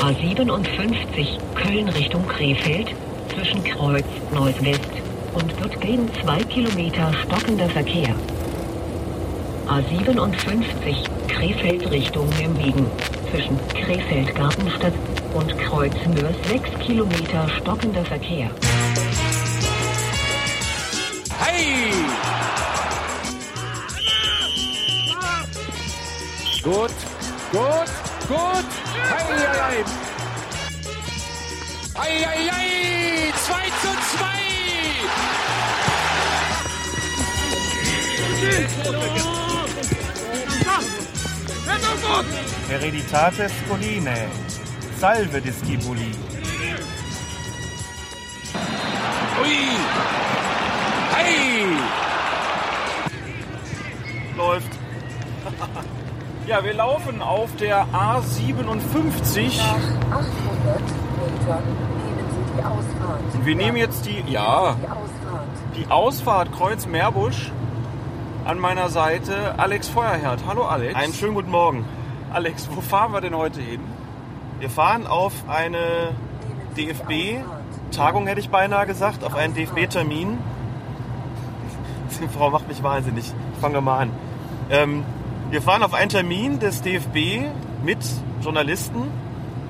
A57 Köln Richtung Krefeld zwischen Kreuz Nordwest und gegen zwei Kilometer stockender Verkehr. A57 Krefeld Richtung Nürnberg zwischen Krefeld Gartenstadt und Kreuz Mörs 6 Kilometer stockender Verkehr. Hey! Gut, gut, gut. Hey. 2 zu 2. Hereditates colline, salve discipuli. Ui! Hey! Läuft. ja, wir laufen auf der A57. Nach 800 Metern nehmen Sie die Ausfahrt. Und wir nehmen jetzt die, ja, Die Ausfahrt. die Ausfahrt Kreuz Meerbusch. An meiner Seite Alex Feuerherd. Hallo Alex. Einen schönen guten Morgen. Alex, wo fahren wir denn heute hin? Wir fahren auf eine DFB-Tagung, hätte ich beinahe gesagt, auf einen DFB-Termin. Die Frau macht mich wahnsinnig. Ich fange mal an. Ähm, wir fahren auf einen Termin des DFB mit Journalisten.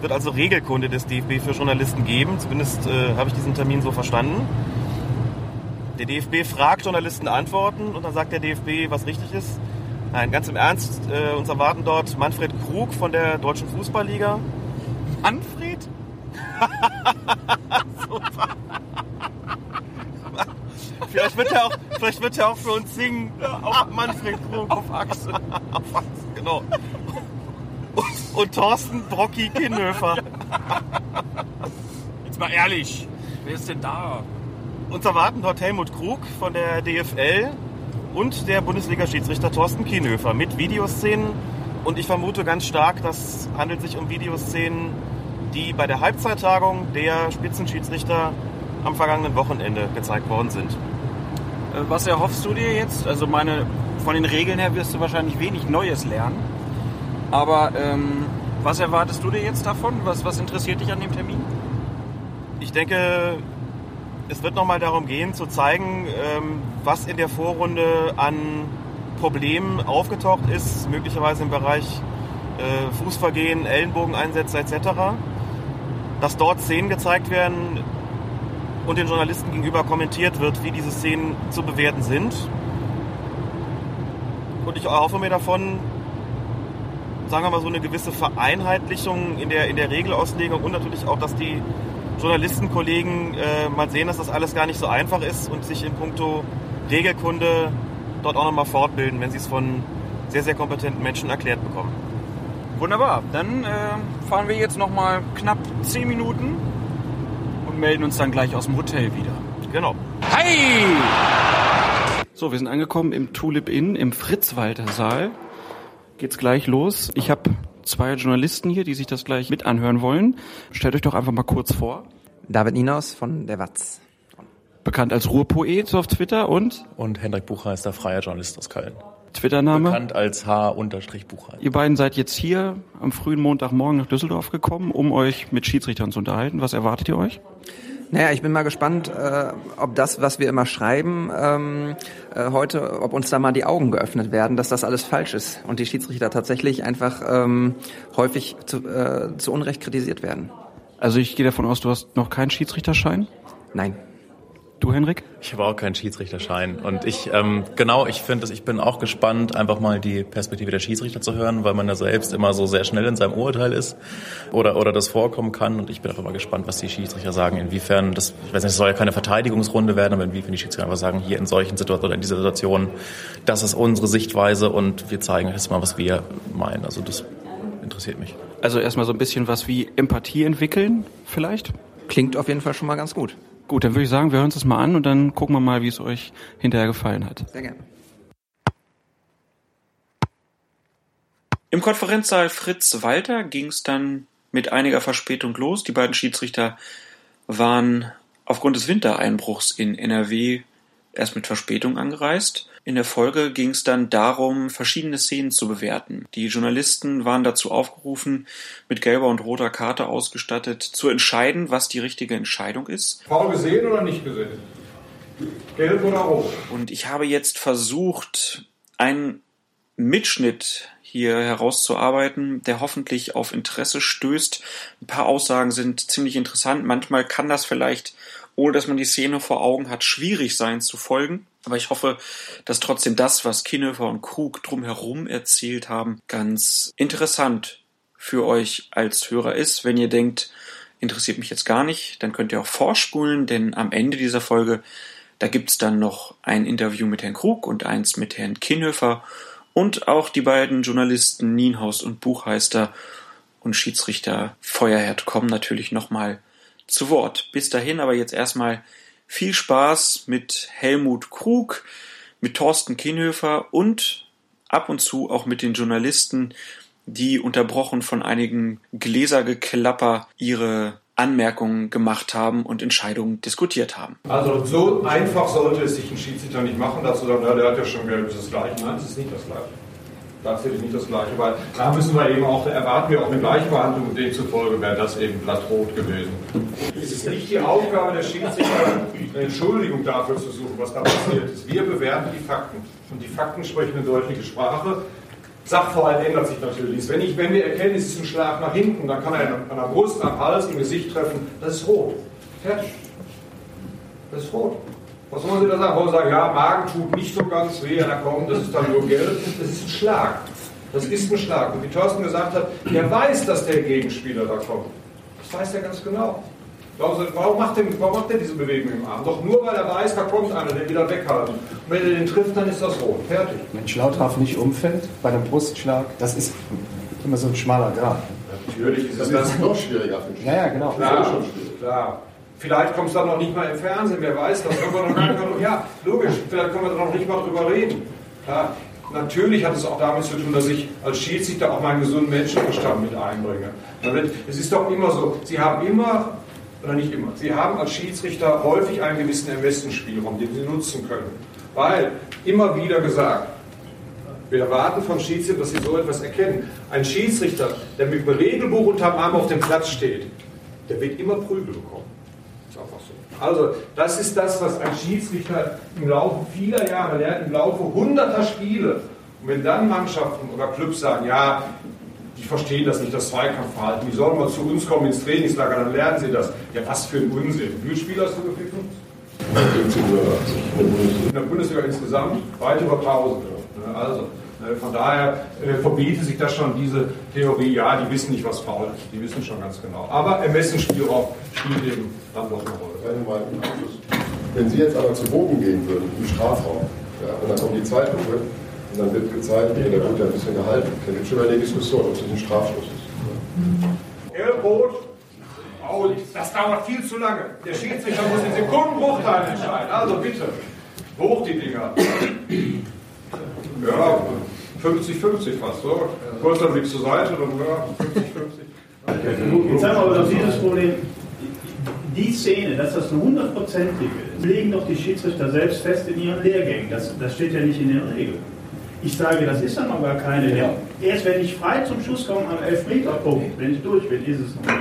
Wird also Regelkunde des DFB für Journalisten geben. Zumindest äh, habe ich diesen Termin so verstanden. Der DFB fragt Journalisten Antworten und dann sagt der DFB, was richtig ist. Nein, ganz im Ernst, äh, uns erwarten dort Manfred Krug von der Deutschen Fußballliga. Manfred? Vielleicht wird er auch, vielleicht wird er auch für uns singen. Auch Manfred Krug. Auf Achse. Auf Achse, genau. Und, und Thorsten Brocki Kinnhöfer. Jetzt mal ehrlich. Wer ist denn da? Uns erwarten dort Helmut Krug von der DFL und der Bundesliga-Schiedsrichter Thorsten Kienhöfer mit Videoszenen. Und ich vermute ganz stark, das handelt sich um Videoszenen, die bei der Halbzeittagung der Spitzenschiedsrichter am vergangenen Wochenende gezeigt worden sind. Äh, Was erhoffst du dir jetzt? Also meine, von den Regeln her wirst du wahrscheinlich wenig Neues lernen. Aber ähm, was erwartest du dir jetzt davon? Was, was interessiert dich an dem Termin? Ich denke, es wird nochmal darum gehen, zu zeigen, ähm, was in der Vorrunde an Problemen aufgetaucht ist, möglicherweise im Bereich äh, Fußvergehen, Ellenbogeneinsätze etc. Dass dort Szenen gezeigt werden und den Journalisten gegenüber kommentiert wird, wie diese Szenen zu bewerten sind. Und ich erhoffe mir davon, sagen wir mal, so eine gewisse Vereinheitlichung in der, in der Regelauslegung und natürlich auch, dass die Journalistenkollegen äh, mal sehen, dass das alles gar nicht so einfach ist und sich in puncto Regelkunde dort auch nochmal fortbilden, wenn sie es von sehr, sehr kompetenten Menschen erklärt bekommen. Wunderbar. Dann äh, fahren wir jetzt noch mal knapp 10 Minuten melden uns dann gleich aus dem Hotel wieder. Genau. Hey! So, wir sind angekommen im Tulip Inn im Fritz-Walter-Saal. Geht's gleich los. Ich habe zwei Journalisten hier, die sich das gleich mit anhören wollen. Stellt euch doch einfach mal kurz vor. David Ninos von der Watz. Bekannt als Ruhrpoet auf Twitter und Und Hendrik Buchmeister, freier Journalist aus Köln. Twitter-Name. Bekannt als H-Buchmeister. Ihr beiden seid jetzt hier am frühen Montagmorgen nach Düsseldorf gekommen, um euch mit Schiedsrichtern zu unterhalten. Was erwartet ihr euch? Naja, ich bin mal gespannt, äh, ob das, was wir immer schreiben, ähm, äh, heute, ob uns da mal die Augen geöffnet werden, dass das alles falsch ist und die Schiedsrichter tatsächlich einfach ähm, häufig zu, äh, zu Unrecht kritisiert werden. Also ich gehe davon aus, du hast noch keinen Schiedsrichterschein. Nein. Du, Henrik? Ich habe auch keinen Schiedsrichterschein. Und ich, ähm, genau, ich finde, dass ich bin auch gespannt, einfach mal die Perspektive der Schiedsrichter zu hören, weil man ja selbst immer so sehr schnell in seinem Urteil ist oder, oder das vorkommen kann. Und ich bin einfach mal gespannt, was die Schiedsrichter sagen, inwiefern, das, ich weiß nicht, es soll ja keine Verteidigungsrunde werden, aber inwiefern die Schiedsrichter einfach sagen, hier in solchen Situationen oder in dieser Situation, das ist unsere Sichtweise und wir zeigen jetzt mal, was wir meinen. Also das interessiert mich. Also erstmal so ein bisschen was wie Empathie entwickeln, vielleicht? Klingt auf jeden Fall schon mal ganz gut. Gut, dann würde ich sagen, wir hören uns das mal an und dann gucken wir mal, wie es euch hinterher gefallen hat. Sehr gerne. Im Konferenzsaal Fritz Walter ging es dann mit einiger Verspätung los. Die beiden Schiedsrichter waren aufgrund des Wintereinbruchs in NRW erst mit Verspätung angereist. In der Folge ging es dann darum, verschiedene Szenen zu bewerten. Die Journalisten waren dazu aufgerufen, mit gelber und roter Karte ausgestattet, zu entscheiden, was die richtige Entscheidung ist. Foul gesehen oder nicht gesehen? Gelb oder rot? Und ich habe jetzt versucht, einen Mitschnitt hier herauszuarbeiten, der hoffentlich auf Interesse stößt. Ein paar Aussagen sind ziemlich interessant. Manchmal kann das vielleicht, ohne dass man die Szene vor Augen hat, schwierig sein zu folgen. Aber ich hoffe, dass trotzdem das, was Kinnhöfer und Krug drumherum erzählt haben, ganz interessant für euch als Hörer ist. Wenn ihr denkt, interessiert mich jetzt gar nicht, dann könnt ihr auch vorspulen, denn am Ende dieser Folge, da gibt's dann noch ein Interview mit Herrn Krug und eins mit Herrn Kinnhöfer und auch die beiden Journalisten Nienhaus und Buchheister und Schiedsrichter Feuerherd kommen natürlich nochmal zu Wort. Bis dahin aber jetzt erstmal viel Spaß mit Helmut Krug, mit Thorsten Kienhöfer und ab und zu auch mit den Journalisten, die unterbrochen von einigen Gläsergeklapper ihre Anmerkungen gemacht haben und Entscheidungen diskutiert haben. Also so einfach sollte es sich ein Schiedsrichter nicht machen, dass du sagst, ja, der hat ja schon gelb, ist das gleiche. Nein, es ist nicht das gleiche. Tatsächlich nicht das gleiche, weil da müssen wir eben auch, erwarten wir auch eine Gleichbehandlung und demzufolge wäre das eben blattrot gewesen. Es ist nicht die Aufgabe der Schiedsrichter, eine Entschuldigung dafür zu suchen, was da passiert ist. Wir bewerten die Fakten und die Fakten sprechen eine deutliche Sprache. Sachverhalt ändert sich natürlich. Wenn, ich, wenn wir erkennen, es ist ein Schlag nach hinten, dann kann er an der Brust, am Hals, im Gesicht treffen, das ist rot. Fertig. Das ist rot. Was wollen Sie da sagen? Wollen Sie sagen, ja, Magen tut nicht so ganz weh, na komm, das ist dann nur gelb. Das ist ein Schlag. Das ist ein Schlag. Und wie Thorsten gesagt hat, der weiß, dass der Gegenspieler da kommt. Das weiß er ganz genau. Warum macht, der, warum macht er diese Bewegung im Arm? Doch nur weil er weiß, da kommt einer, der wieder weghalten. Und wenn er den trifft, dann ist das rot. Fertig. Wenn Schlautraff nicht umfällt bei einem Brustschlag, das ist immer so ein schmaler Grad. Natürlich ist Das es ist das. noch schwieriger für den Ja, ja, genau. Klar, klar. Vielleicht kommt es dann noch nicht mal im Fernsehen, wer weiß, das können wir noch nicht mal, Ja, logisch, vielleicht können wir da noch nicht mal drüber reden. Klar. Natürlich hat es auch damit zu tun, dass ich als Schiedsrichter auch meinen gesunden Menschenverstand mit einbringe. Es ist doch immer so, Sie haben immer, oder nicht immer, Sie haben als Schiedsrichter häufig einen gewissen Ermessensspielraum, den Sie nutzen können. Weil, immer wieder gesagt, wir erwarten von Schiedsrichtern, dass sie so etwas erkennen. Ein Schiedsrichter, der mit dem Regelbuch unterm Arm auf dem Platz steht, der wird immer Prügel bekommen. Also, das ist das, was ein Schiedsrichter im Laufe vieler Jahre lernt, im Laufe hunderter Spiele. Und wenn dann Mannschaften oder Clubs sagen, ja, die verstehen das nicht, das Zweikampfverhalten, die sollen mal zu uns kommen ins Trainingslager, dann lernen sie das. Ja, was für ein Unsinn. Wie viele Spiele hast du gepfiffen? 1580 in der Bundesliga. Insgesamt weit über 1000. Ne, Also, von daher äh, verbietet sich das schon, diese Theorie, ja, die wissen nicht, was faul ist. Die wissen schon ganz genau. Aber Ermessensspielraum spielt eben dann doch eine Rolle. Wenn Sie jetzt aber zu Bogen gehen würden, im Strafraum, ja, und dann kommt die zweite Runde, und dann wird gezeigt, okay, der wird ja ein bisschen gehalten. Dann gibt es schon mal eine Diskussion, ob es ein Strafschluss ist. Gelb-Rot. Oh, das dauert viel zu lange. Der Schiedsrichter muss in Sekundenbruchteilen entscheiden. Also bitte, hoch die Dinger. Ja, 50-50 fast, so. Kurzer Blick zur Seite, dann ja, 50-50. Jetzt haben wir aber doch dieses Problem, die Szene, dass das eine hundertprozentige ist, legen doch die Schiedsrichter selbst fest in ihren Lehrgängen. Das, das steht ja nicht in den Regeln. Ich sage, das ist dann noch gar keine. Ja. Erst wenn ich frei zum Schuss komme am Elfmeterpunkt, wenn ich durch bin, ist es noch 100%.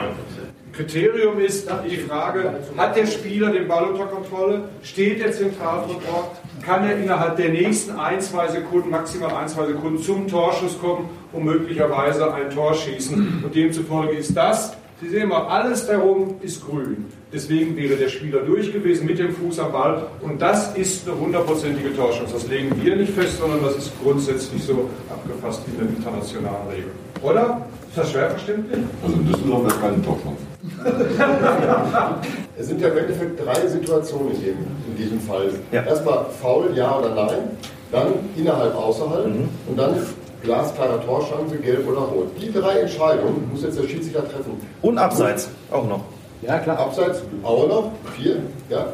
Kriterium ist die Frage, hat der Spieler den Ball unter Kontrolle? Steht er zentral vor Tor? Kann er innerhalb der nächsten ein, zwei Sekunden, maximal ein, zwei Sekunden zum Torschuss kommen und möglicherweise ein Tor schießen? Und demzufolge ist das, Sie sehen mal, alles darum ist grün. Deswegen wäre der Spieler durch gewesen mit dem Fuß am Ball. Und das ist eine hundertprozentige Torschance. Das legen wir nicht fest, sondern das ist grundsätzlich so abgefasst in den internationalen Regeln. Oder? Ist das schwer verständlich? Also in Düsseldorf wäre keine Torchance. es sind ja im Endeffekt drei Situationen in, dem, in diesem Fall. Erstmal faul, ja oder nein, dann innerhalb, außerhalb und dann glasklarer Torschance, gelb oder rot. Die drei Entscheidungen muss jetzt der Schiedsrichter treffen. Und abseits auch noch. Ja, klar. Abseits auch noch, vier, ja.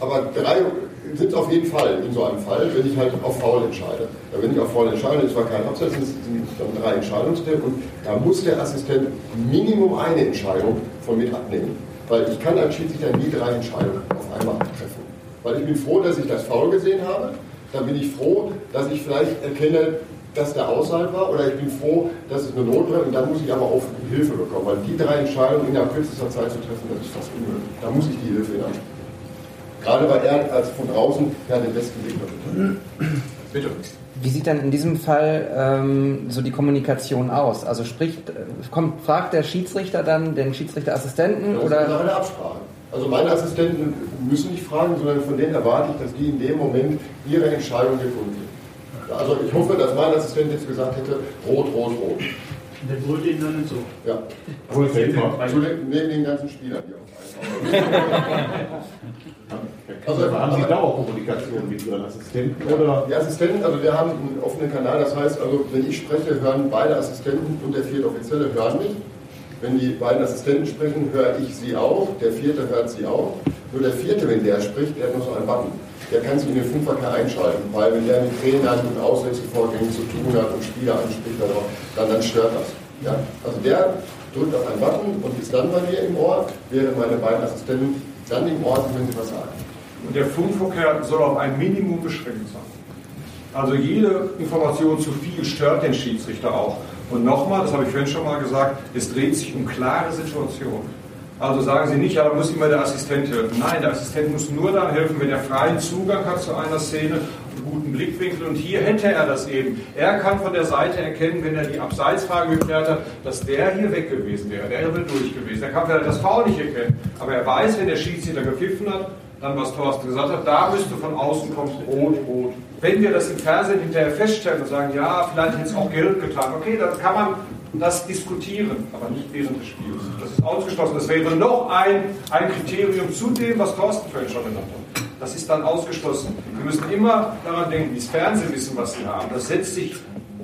Aber drei sind es auf jeden Fall in so einem Fall, wenn ich halt auf Foul entscheide. Ja, wenn ich auf Foul entscheide, ist zwar kein sind es dann drei Entscheidungsstellen und da muss der Assistent Minimum eine Entscheidung von mir abnehmen. Weil ich kann als Schiedsrichter nie drei Entscheidungen auf einmal treffen. Weil ich bin froh, dass ich das Foul gesehen habe dann bin ich froh, dass ich vielleicht erkenne, dass der außerhalb war, oder ich bin froh, dass es eine Notbremse und dann muss ich aber auch Hilfe bekommen, weil die drei Entscheidungen innerhalb kürzester Zeit zu treffen, das ist fast unmöglich. Da muss ich die Hilfe in Anspruch. Gerade weil er als von draußen ja den besten Weg hat. Bitte. Wie sieht dann in diesem Fall ähm, so die Kommunikation aus? Also spricht, äh, kommt, fragt der Schiedsrichter dann den Schiedsrichterassistenten Das oder? ist eine Absprache. Also meine Assistenten müssen nicht fragen, sondern von denen erwarte ich, dass die in dem Moment ihre Entscheidung gefunden haben. Also ich hoffe, dass mein Assistent jetzt gesagt hätte, rot, rot, rot. Der brüllt ihn dann nicht so. Ja. Zu den, neben den ganzen Spielern hier. Also haben Sie Dauerkommunikation mit Ihren Assistenten? Oder? Die Assistenten, also wir haben einen offenen Kanal, das heißt also, wenn ich spreche, hören beide Assistenten und der vierte Offizielle hören mich. Wenn die beiden Assistenten sprechen, höre ich sie auch, der vierte hört sie auch. Nur der vierte, wenn der spricht, der hat noch so einen Button. Der kann sich in den Fünferker einschalten, weil wenn der mit Trainern und Auswechselvorgängen zu tun hat und Spieler anspricht, dann, dann stört das. Ja? Also der drückt auf einen Button und ist dann bei mir im Ohr, während meine beiden Assistenten dann im Ohr sind, wenn sie was sagen. Und der Funkverkehr soll auf ein Minimum beschränkt sein. Also jede Information zu viel stört den Schiedsrichter auch. Und nochmal, das habe ich vorhin schon mal gesagt, es dreht sich um klare Situationen. Also sagen Sie nicht, ja, da muss immer der Assistent helfen. Nein, der Assistent muss nur dann helfen, wenn er freien Zugang hat zu einer Szene, guten Blickwinkel. Und hier hätte er das eben. Er kann von der Seite erkennen, wenn er die Abseitsfrage geklärt hat, dass der hier weg gewesen wäre. Der wäre durch gewesen. Er kann vielleicht das Foul nicht erkennen. Aber er weiß, wenn der Schiedsrichter gepfiffen hat, dann was Thorsten gesagt hat, da müsste von außen kommen, rot, rot. Wenn wir das im Fernsehen hinterher feststellen und sagen, ja, vielleicht hätte es auch gelb getan, okay, dann kann man das diskutieren, aber nicht während des Spiels. Das ist ausgeschlossen. Das wäre noch ein, ein Kriterium zu dem, was Thorsten vorhin schon genannt hat. Das ist dann ausgeschlossen. Wir müssen immer daran denken, wie das Fernsehen wissen, was sie haben. Das setzt sich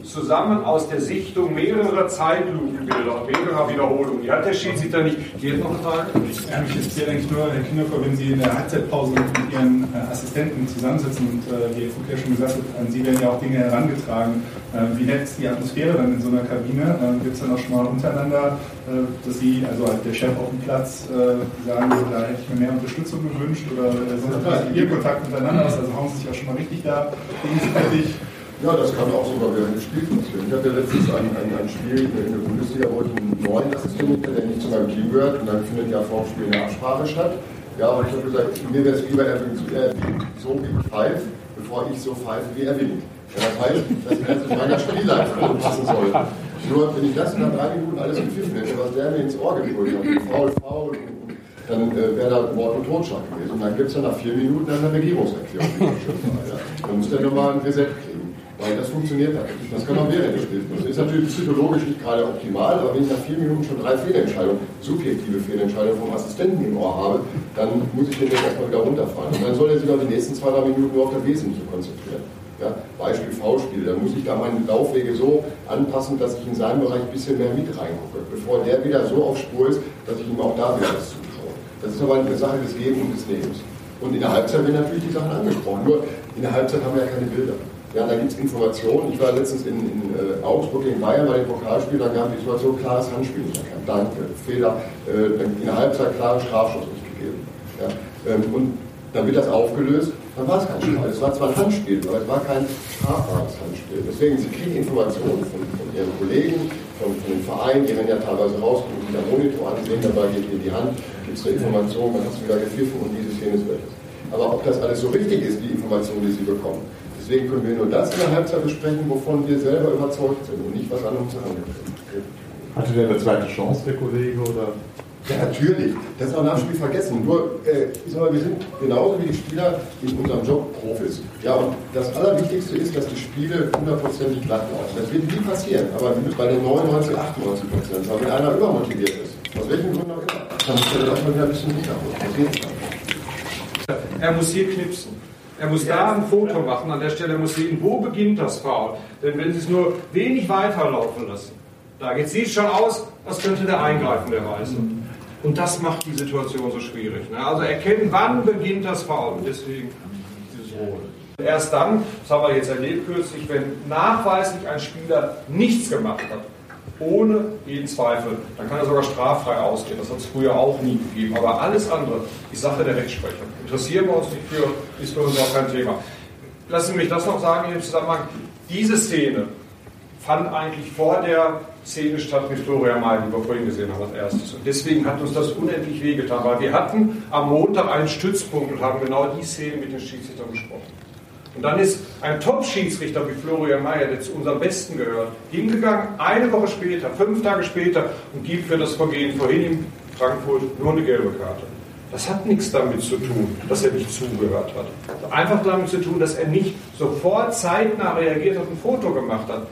zusammen aus der Sichtung mehrerer Zeitlupenbilder, mehrerer Wiederholungen. Die hat der Schiedsrichter nicht. Geht noch eine Frage? Ja, mich interessiert eigentlich nur, Herr Kinderfer, wenn Sie in der Halbzeitpause mit Ihren äh, Assistenten zusammensitzen und äh, wie Herr Fuck ja schon gesagt hat, an Sie werden ja auch Dinge herangetragen. Äh, wie nett ist die Atmosphäre dann in so einer Kabine? Äh, Gibt es dann auch schon mal untereinander, äh, dass Sie, also als der Chef auf dem Platz, äh, sagen, da hätte ich mir mehr Unterstützung gewünscht oder äh, so Ihr Kontakt untereinander ist? Also hauen Sie sich auch schon mal richtig da gegenseitig? Ja, das kann auch sogar während des Spiels passieren. Ich hatte letztens ein, ein, ein Spiel in der Bundesliga, wo ich einen neuen Assistenten, der nicht zu meinem Team gehört, und dann findet ja vor dem Spiel eine Absprache statt. Ja, aber ich habe gesagt, mir wäre es lieber, er winkt so wie ich pfeife, bevor ich so pfeife, wie er winkt. Ja, das heißt, dass ich zu meiner Spielleitung passen soll. Nur wenn ich das nach drei Minuten alles gepfiffen hätte, was der mir ins Ohr gebrüllt hat, faul, faul, dann äh, wäre da Mord und Totschlag gewesen. Und dann gibt es dann nach vier Minuten eine Regierungserklärung. ja. Dann muss der nochmal ein Reset kriegen. Weil das funktioniert hat. Das kann auch während des Spiels. Das ist natürlich psychologisch nicht gerade optimal, aber wenn ich nach vier Minuten schon drei Fehlentscheidungen, subjektive Fehlentscheidungen vom Assistenten im Ohr habe, dann muss ich den jetzt erstmal wieder runterfahren. Und dann soll er sich auch die nächsten zwei, drei Minuten nur auf das Wesentliche konzentrieren. Ja, Beispiel V-Spiel, da muss ich da meine Laufwege so anpassen, dass ich in seinem Bereich ein bisschen mehr mit reingucke, bevor der wieder so auf Spur ist, dass ich ihm auch da wieder was zuschaue. Das ist aber eine Sache des Gebens und des Lebens. Und in der Halbzeit werden natürlich die Sachen angesprochen. Nur in der Halbzeit haben wir ja keine Bilder. Ja, da gibt es Informationen. Ich war letztens in, in äh, Augsburg gegen Bayern bei dem Pokalspiel, da gab es die Situation, klares Handspiel nicht erkannt. Danke, Fehler. Äh, in der Halbzeit klaren Strafschuss nicht gegeben. Ja, ähm, und dann wird das aufgelöst, dann war es kein Straf. Es war zwar ein Handspiel, aber es war kein strafbares Handspiel. Deswegen, Sie kriegen Informationen von, von Ihren Kollegen, von, von den Vereinen, die rennen ja teilweise raus, gucken sich den Monitor ansehen, dabei geht Ihnen die Hand, gibt es eine Information, man hat es wieder gepfiffen und diese Szene ist welches. Aber ob das alles so richtig ist, die Information, die Sie bekommen, Deswegen können wir nur das in der Halbzeit besprechen, wovon wir selber überzeugt sind und nicht was an uns herangetreten Hatte der eine zweite Chance, der Kollege? Oder? Ja, natürlich. Das ist auch nach dem Spiel vergessen. Nur, äh, ich sag mal, wir sind genauso wie die Spieler in unserem Job Profis. Ja, und das Allerwichtigste ist, dass die Spiele hundertprozentig glatt laufen. Das wird nie passieren, aber bei den 99, 98 Prozent. Weil wenn einer übermotiviert ist, aus welchen Gründen auch immer, dann muss er das mal wieder ein bisschen runterholen. Er muss hier knipsen. Er muss da ein Foto machen, an der Stelle muss sehen, wo beginnt das Foul. Denn wenn Sie es nur wenig weiterlaufen lassen, da sieht es schon aus, als könnte der eingreifen, der Weiße. Und das macht die Situation so schwierig. Ne? Also erkennen, wann beginnt das Foul. Deswegen dieses Rot. Erst dann, das haben wir jetzt erlebt kürzlich, wenn nachweislich ein Spieler nichts gemacht hat, ohne jeden Zweifel, dann kann er sogar straffrei ausgehen. Das hat es früher auch nie gegeben. Aber alles andere ist Sache der Rechtsprechung. Interessieren wir uns nicht für, ist für uns auch kein Thema. lassen Sie mich das noch sagen in dem Zusammenhang. Diese Szene fand eigentlich vor der Szene statt mit Florian May, die wir vorhin gesehen haben als erstes. Und deswegen hat uns das unendlich wehgetan, weil wir hatten am Montag einen Stützpunkt und haben genau die Szene mit den Schiedsrichtern besprochen. Und dann ist ein Top-Schiedsrichter wie Florian Mayer, der zu unserem Besten gehört, hingegangen, eine Woche später, fünf Tage später und gibt für das Vergehen vorhin in Frankfurt nur eine gelbe Karte. Das hat nichts damit zu tun, dass er nicht zugehört hat. Einfach damit zu tun, dass er nicht sofort zeitnah reagiert hat und ein Foto gemacht hat.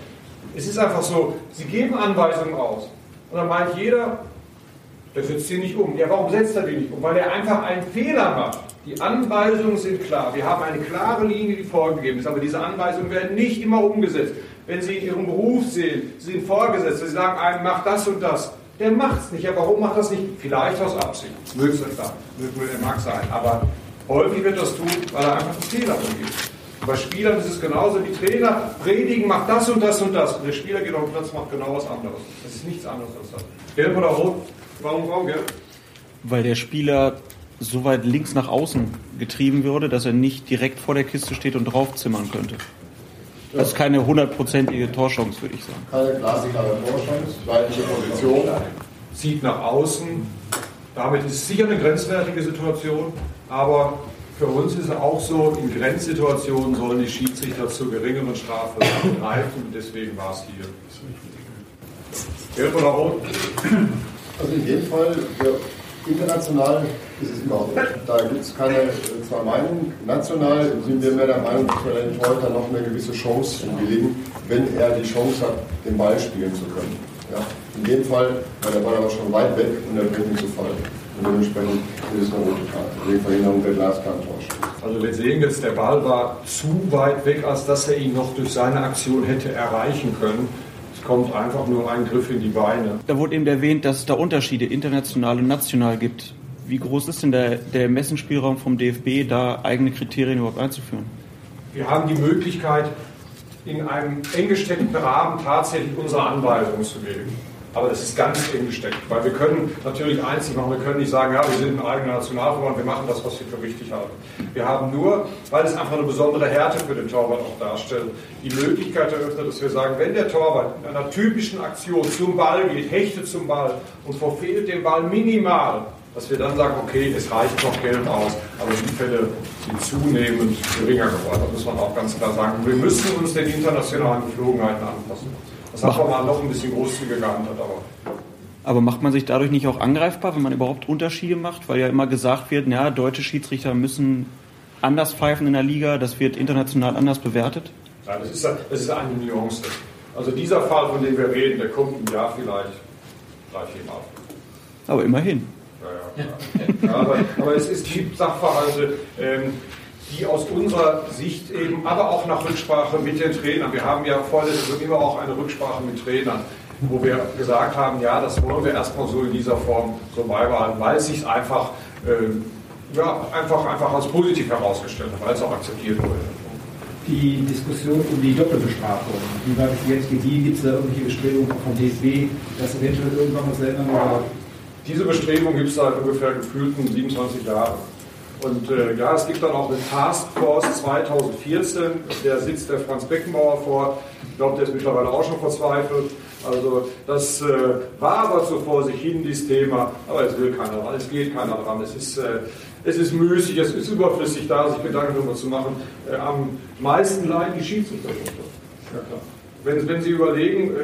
Es ist einfach so, sie geben Anweisungen aus. Und dann meint jeder, der setzt sie nicht um. Ja, warum setzt er die nicht um? Weil er einfach einen Fehler macht. Die Anweisungen sind klar. Wir haben eine klare Linie, die vorgegeben ist, aber diese Anweisungen werden nicht immer umgesetzt. Wenn Sie in Ihrem Beruf sehen, Sie sind Vorgesetzte, Sie sagen einem, mach das und das. Der macht es nicht. Ja, warum macht das nicht? Vielleicht aus Absicht. Möge es sein. Mag sein. Aber häufig wird das tun, weil er einfach einen Fehler umgeht. Bei Spielern ist es genauso. Die Trainer predigen, macht das und das und das. Und der Spieler geht auf den Platz macht genau was anderes. Das ist nichts anderes als das. Gelb oder rot? Warum, warum gelb? Weil der Spieler so weit links nach außen getrieben würde, dass er nicht direkt vor der Kiste steht und draufzimmern könnte. Das ist keine hundertprozentige Torchance, würde ich sagen. Keine glasklare Torchance, weibliche Position. Zieht nach außen. Damit ist es sicher eine grenzwertige Situation, aber für uns ist es auch so, in Grenzsituationen sollen die Schiedsrichter zur geringeren Strafe greifen. Deswegen war es hier. Gelb oder rot? Also in dem Fall, international ist es überhaupt nicht. Da gibt es keine äh, zwei Meinungen. National sind wir mehr der Meinung, dass wir den Torhüter noch eine gewisse Chance hinlegen, wenn er die Chance hat, den Ball spielen zu können. Ja? In dem Fall war der Ball aber schon weit weg und er bringt ihn zu Fall. Und dementsprechend ist es eine rote Karte. Die Verhinderung der Glaskartentäuschung. Also wir sehen jetzt, der Ball war zu weit weg, als dass er ihn noch durch seine Aktion hätte erreichen können. Es kommt einfach nur ein Griff in die Beine. Da wurde eben erwähnt, dass es da Unterschiede international und national gibt. Wie groß ist denn der, der Messenspielraum vom DFB, da eigene Kriterien überhaupt einzuführen? Wir haben die Möglichkeit, in einem eng gesteckten Rahmen tatsächlich unsere Anweisungen zu geben. Aber das ist ganz eng gesteckt, weil wir können natürlich einzig machen, wir können nicht sagen, ja, wir sind ein eigener Nationalverband, wir machen das, was wir für richtig halten. Wir haben nur, weil es einfach eine besondere Härte für den Torwart auch darstellt, die Möglichkeit eröffnet, dass wir sagen, wenn der Torwart in einer typischen Aktion zum Ball geht, hechtet zum Ball und verfehlt den Ball minimal, dass wir dann sagen, okay, es reicht noch Geld aus, aber die Fälle sind zunehmend geringer geworden. Das muss man auch ganz klar sagen. Wir müssen uns den internationalen Geflogenheiten anpassen. Das hat man mal noch ein bisschen großzügiger gehandelt, aber. Aber macht man sich dadurch nicht auch angreifbar, wenn man überhaupt Unterschiede macht? Weil ja immer gesagt wird, ja, deutsche Schiedsrichter müssen anders pfeifen in der Liga, das wird international anders bewertet? Nein, das ist, das ist eine Nuance. Also dieser Fall, von dem wir reden, der kommt im Jahr vielleicht drei, vier Mal. Aber immerhin. Ja, ja. aber, aber, es, es gibt Sachverhalte, ähm, die aus unserer Sicht eben, aber auch nach Rücksprache mit den Trainern, wir haben ja vor Saison immer auch eine Rücksprache mit Trainern, wo wir gesagt haben, ja, das wollen wir erstmal so in dieser Form so beibehalten, weil es sich einfach, ähm, ja, einfach, einfach als positiv herausgestellt hat, weil es auch akzeptiert wurde. Die Diskussion um die Doppelbestrafung, wie war das jetzt gediehen? Gibt es da irgendwelche Bestrebungen vom DSB, das eventuell irgendwann was ändern? Oder? Diese Bestrebung gibt es seit ungefähr gefühlten 27 Jahren. Und äh, ja, es gibt dann auch eine Taskforce 2014, der sitzt der Franz Beckenbauer vor. Ich glaube, der ist mittlerweile auch schon verzweifelt. Also das äh, war aber so vor sich hin, dieses Thema, aber es will keiner dran, es geht keiner dran. Es ist, äh, es ist müßig, es ist überflüssig da, sich Gedanken darüber zu machen. Äh, am meisten leiden die Schiedsrichter. Ja, klar. Wenn, wenn Sie überlegen, äh,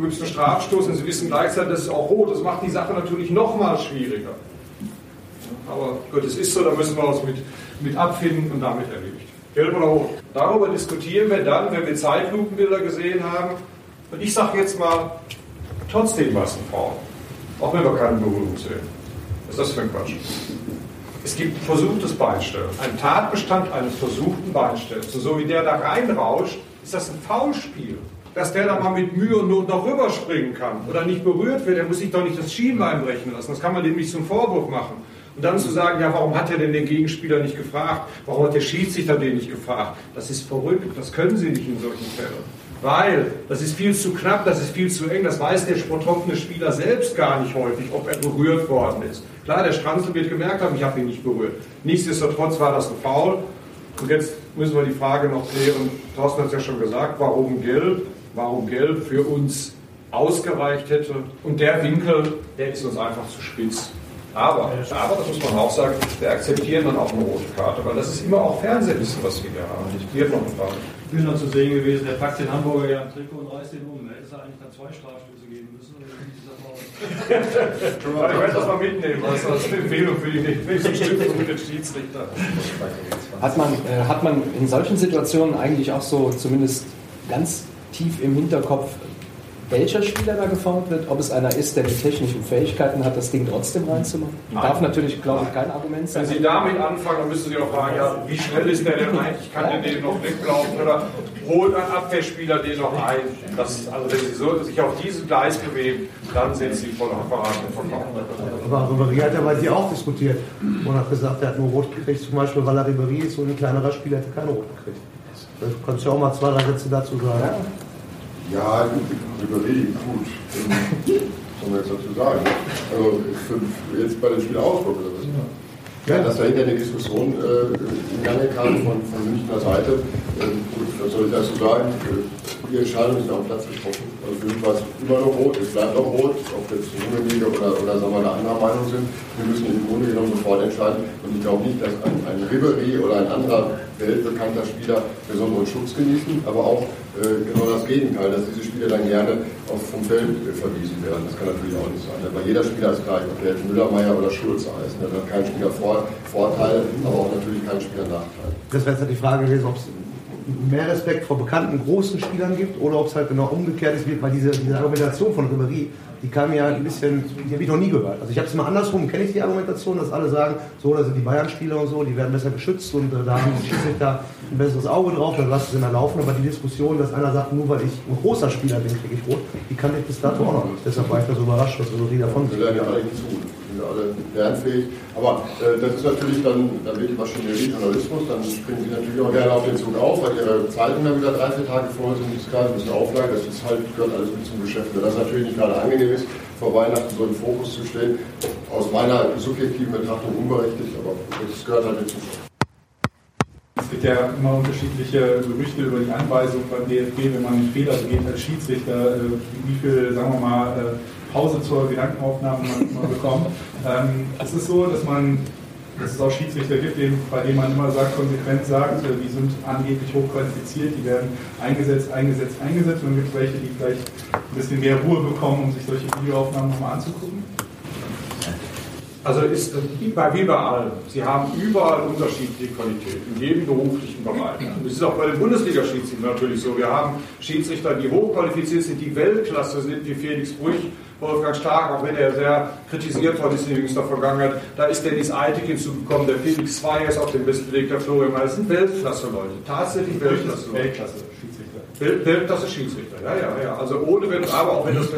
du gibst einen Strafstoß und Sie wissen gleichzeitig, das ist auch rot, das macht die Sache natürlich noch mal schwieriger. Aber gut, es ist so, da müssen wir uns mit, mit abfinden und damit erledigt. Gelb oder rot? Darüber diskutieren wir dann, wenn wir Zeitlupenbilder gesehen haben. Und ich sage jetzt mal, trotzdem war es ein Foul. Auch wenn wir keine Berührung sehen. Was ist das für ein Quatsch? Es gibt versuchtes Beinstellen. Ein Tatbestand eines versuchten Beinstellens. So wie der da reinrauscht, ist das ein Foulspiel. Dass der da mal mit Mühe und Not noch rüberspringen kann oder nicht berührt wird, der muss sich doch nicht das Schienbein brechen lassen. Das kann man dem nicht zum Vorwurf machen. Und dann zu sagen, ja, warum hat er denn den Gegenspieler nicht gefragt? Warum hat der Schiedsrichter den nicht gefragt? Das ist verrückt. Das können sie nicht in solchen Fällen. Weil das ist viel zu knapp, das ist viel zu eng, das weiß der betroffene Spieler selbst gar nicht häufig, ob er berührt worden ist. Klar, der Stranzel wird gemerkt haben, ich habe ihn nicht berührt. Nichtsdestotrotz war das ein Foul Und jetzt müssen wir die Frage noch klären, Thorsten hat es ja schon gesagt, warum gelb, warum gelb für uns ausgereicht hätte. Und der Winkel, der ist uns einfach zu spitz. Aber, aber, das muss man auch sagen, wir akzeptieren dann auch eine rote Karte, weil das ist immer auch Fernsehwissen, was wir hier haben. Ich hier noch eine Frage. Ich bin noch zu sehen gewesen, der packt den Hamburger ja im Trikot und reißt den um. Hätte es eigentlich dann zwei Strafstöße geben müssen? Das ich werde das mal mitnehmen, als, als Empfehlung für die Stiftung mit den Schiedsrichter. Hat man, äh, hat man in solchen Situationen eigentlich auch so zumindest ganz tief im Hinterkopf, welcher Spieler da gefault wird, ob es einer ist, der die technischen Fähigkeiten hat, das Ding trotzdem reinzumachen? Nein. Darf natürlich, glaube ich, kein Argument sein. Wenn Sie damit anfangen, dann müssen Sie auch fragen, ja, wie schnell ist der denn eigentlich? Kann der den noch weglaufen oder holt ein Abwehrspieler den noch ein? Das, also wenn Sie so, sich auf diesen Gleis bewegen, dann sind Sie voll Apparat und verkaufen. Aber Ribéry hat ja bei dir auch diskutiert und hat gesagt, er hat nur rot gekriegt, zum Beispiel, weil er Ribéry ist und ein kleinerer Spieler hätte keine rot gekriegt. Da kannst du ja auch mal zwei, drei Sätze dazu sagen. Ja, Ribéry, gut. Was soll man jetzt dazu sagen? Also für, jetzt bei dem Spiel Augsburg oder was? Ja, dass dahinter eine Diskussion äh, in Gange kam von, von Münchner Seite. Äh, gut, was soll ich dazu sagen? Die Entscheidung ist ja am Platz getroffen. Es immer noch rot, es bleibt auch rot, ob jetzt Junge oder, oder sagen wir, eine andere Meinung sind. Wir müssen im Grunde genommen sofort entscheiden. Und ich glaube nicht, dass ein, ein Ribéry oder ein anderer weltbekannter Spieler besonderen Schutz genießen, aber auch äh, genau das Gegenteil, dass diese Spieler dann gerne auf, vom Feld äh, verwiesen werden. Das kann natürlich auch nicht sein. Weil jeder Spieler ist gleich, ob der jetzt Müller, Meier oder Schulze heißt. Da hat kein Spieler Vor Vorteil, aber auch natürlich kein Spieler Nachteil. Das wäre jetzt die Frage gewesen, ob es mehr Respekt vor bekannten großen Spielern gibt oder ob es halt genau umgekehrt ist, weil diese, diese Argumentation von Ribéry, die kam ja ein bisschen, die habe ich noch nie gehört. Also ich habe es mal andersrum, kenne ich die Argumentation, dass alle sagen, so, da sind die Bayern-Spieler und so, die werden besser geschützt und äh, da haben die Schiedsrichter ein besseres Auge drauf, dann lassen sie immer laufen. Aber die Diskussion, dass einer sagt, nur weil ich ein großer Spieler bin, kriege ich rot, die kannte ich bis dato auch noch nicht. Deshalb war ich da so überrascht, dass Ribéry davon Wir sind alle lernfähig. Aber äh, das ist natürlich dann, da wird die Maschinerie Journalismus, dann springen Sie natürlich auch gerne auf den Zug auf, weil Ihre Zeiten dann wieder drei, vier Tage vorher sind, das ist klar, Sie müssen auflagen, das ist halt, gehört alles mit zum Geschäft. Wenn das natürlich nicht gerade angenehm ist, vor Weihnachten so im Fokus zu stehen, aus meiner subjektiven Betrachtung unberechtigt, aber das gehört halt zum Es gibt ja immer unterschiedliche Gerüchte über die Anweisung beim DFB, wenn man einen Fehler begeht als Schiedsrichter, äh, wie viel, sagen wir mal, äh, Pause zur Gedankenaufnahme man, man bekommt. Ähm, es ist so, dass man dass es auch Schiedsrichter gibt, bei denen man immer sagt, konsequent sagt, äh, die sind angeblich hochqualifiziert, die werden eingesetzt, eingesetzt, eingesetzt. Und dann gibt es welche, die vielleicht ein bisschen mehr Ruhe bekommen, um sich solche Videoaufnahmen nochmal anzugucken. Also ist wie bei, wie bei allem. Sie haben überall unterschiedliche Qualität, in jedem beruflichen Bereich. Und es ist auch bei den Bundesliga-Schiedsrichtern natürlich so. Wir haben Schiedsrichter, die hochqualifiziert sind, die Weltklasse sind, wie Felix Brüch, Wolfgang Stark, auch wenn er sehr kritisiert worden ist in jüngster Vergangenheit. Da ist Dennis Eitig hinzugekommen, der Felix Zweier ist auf dem besten Weg, der Florian May. Das sind Weltklasse-Leute, tatsächlich Weltklasse-Leute. Weltklasse-Schiedsrichter. Weltklasse-Schiedsrichter, ja, ja, ja. Also ohne, wenn, aber auch wenn das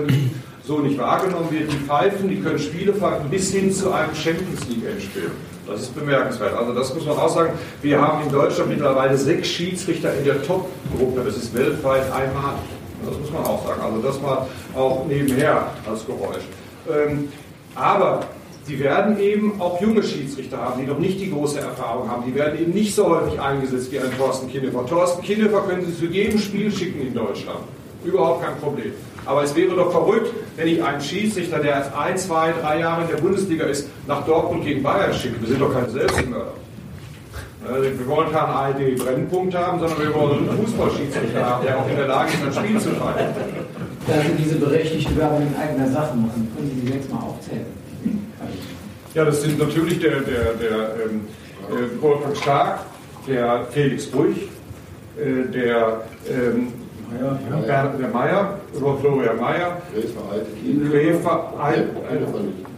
so nicht wahrgenommen wird, die pfeifen, die können Spiele pfeifen bis hin zu einem Champions League-Endspiel. Das ist bemerkenswert. Also das muss man auch sagen. Wir haben in Deutschland mittlerweile sechs Schiedsrichter in der Top-Gruppe. Das ist weltweit einmalig. Das muss man auch sagen. Also das mal auch nebenher als Geräusch. Ähm, aber Sie werden eben auch junge Schiedsrichter haben, die noch nicht die große Erfahrung haben. Die werden eben nicht so häufig eingesetzt wie ein Thorsten Kinnefer. Thorsten Kinnefer können Sie zu jedem Spiel schicken in Deutschland. Überhaupt kein Problem. Aber es wäre doch verrückt, wenn ich einen Schiedsrichter, der erst ein, zwei, drei Jahre in der Bundesliga ist, nach Dortmund gegen Bayern schicke. Wir sind doch keine Selbstmörder. Wir wollen keinen ARD-Brennpunkt haben, sondern wir wollen einen Fußballschiedsrichter haben, der auch in der Lage ist, ein Spiel zu pfeifen. Da Sie diese berechtigte Werbung in eigener Sache machen, können Sie die sechs mal aufzählen. Ja, das sind natürlich der, der, der ähm, äh, Wolfgang Stark, der Felix Brüch, äh, der ähm, Bernd der Meier, oder Florian Meier, Gräfer,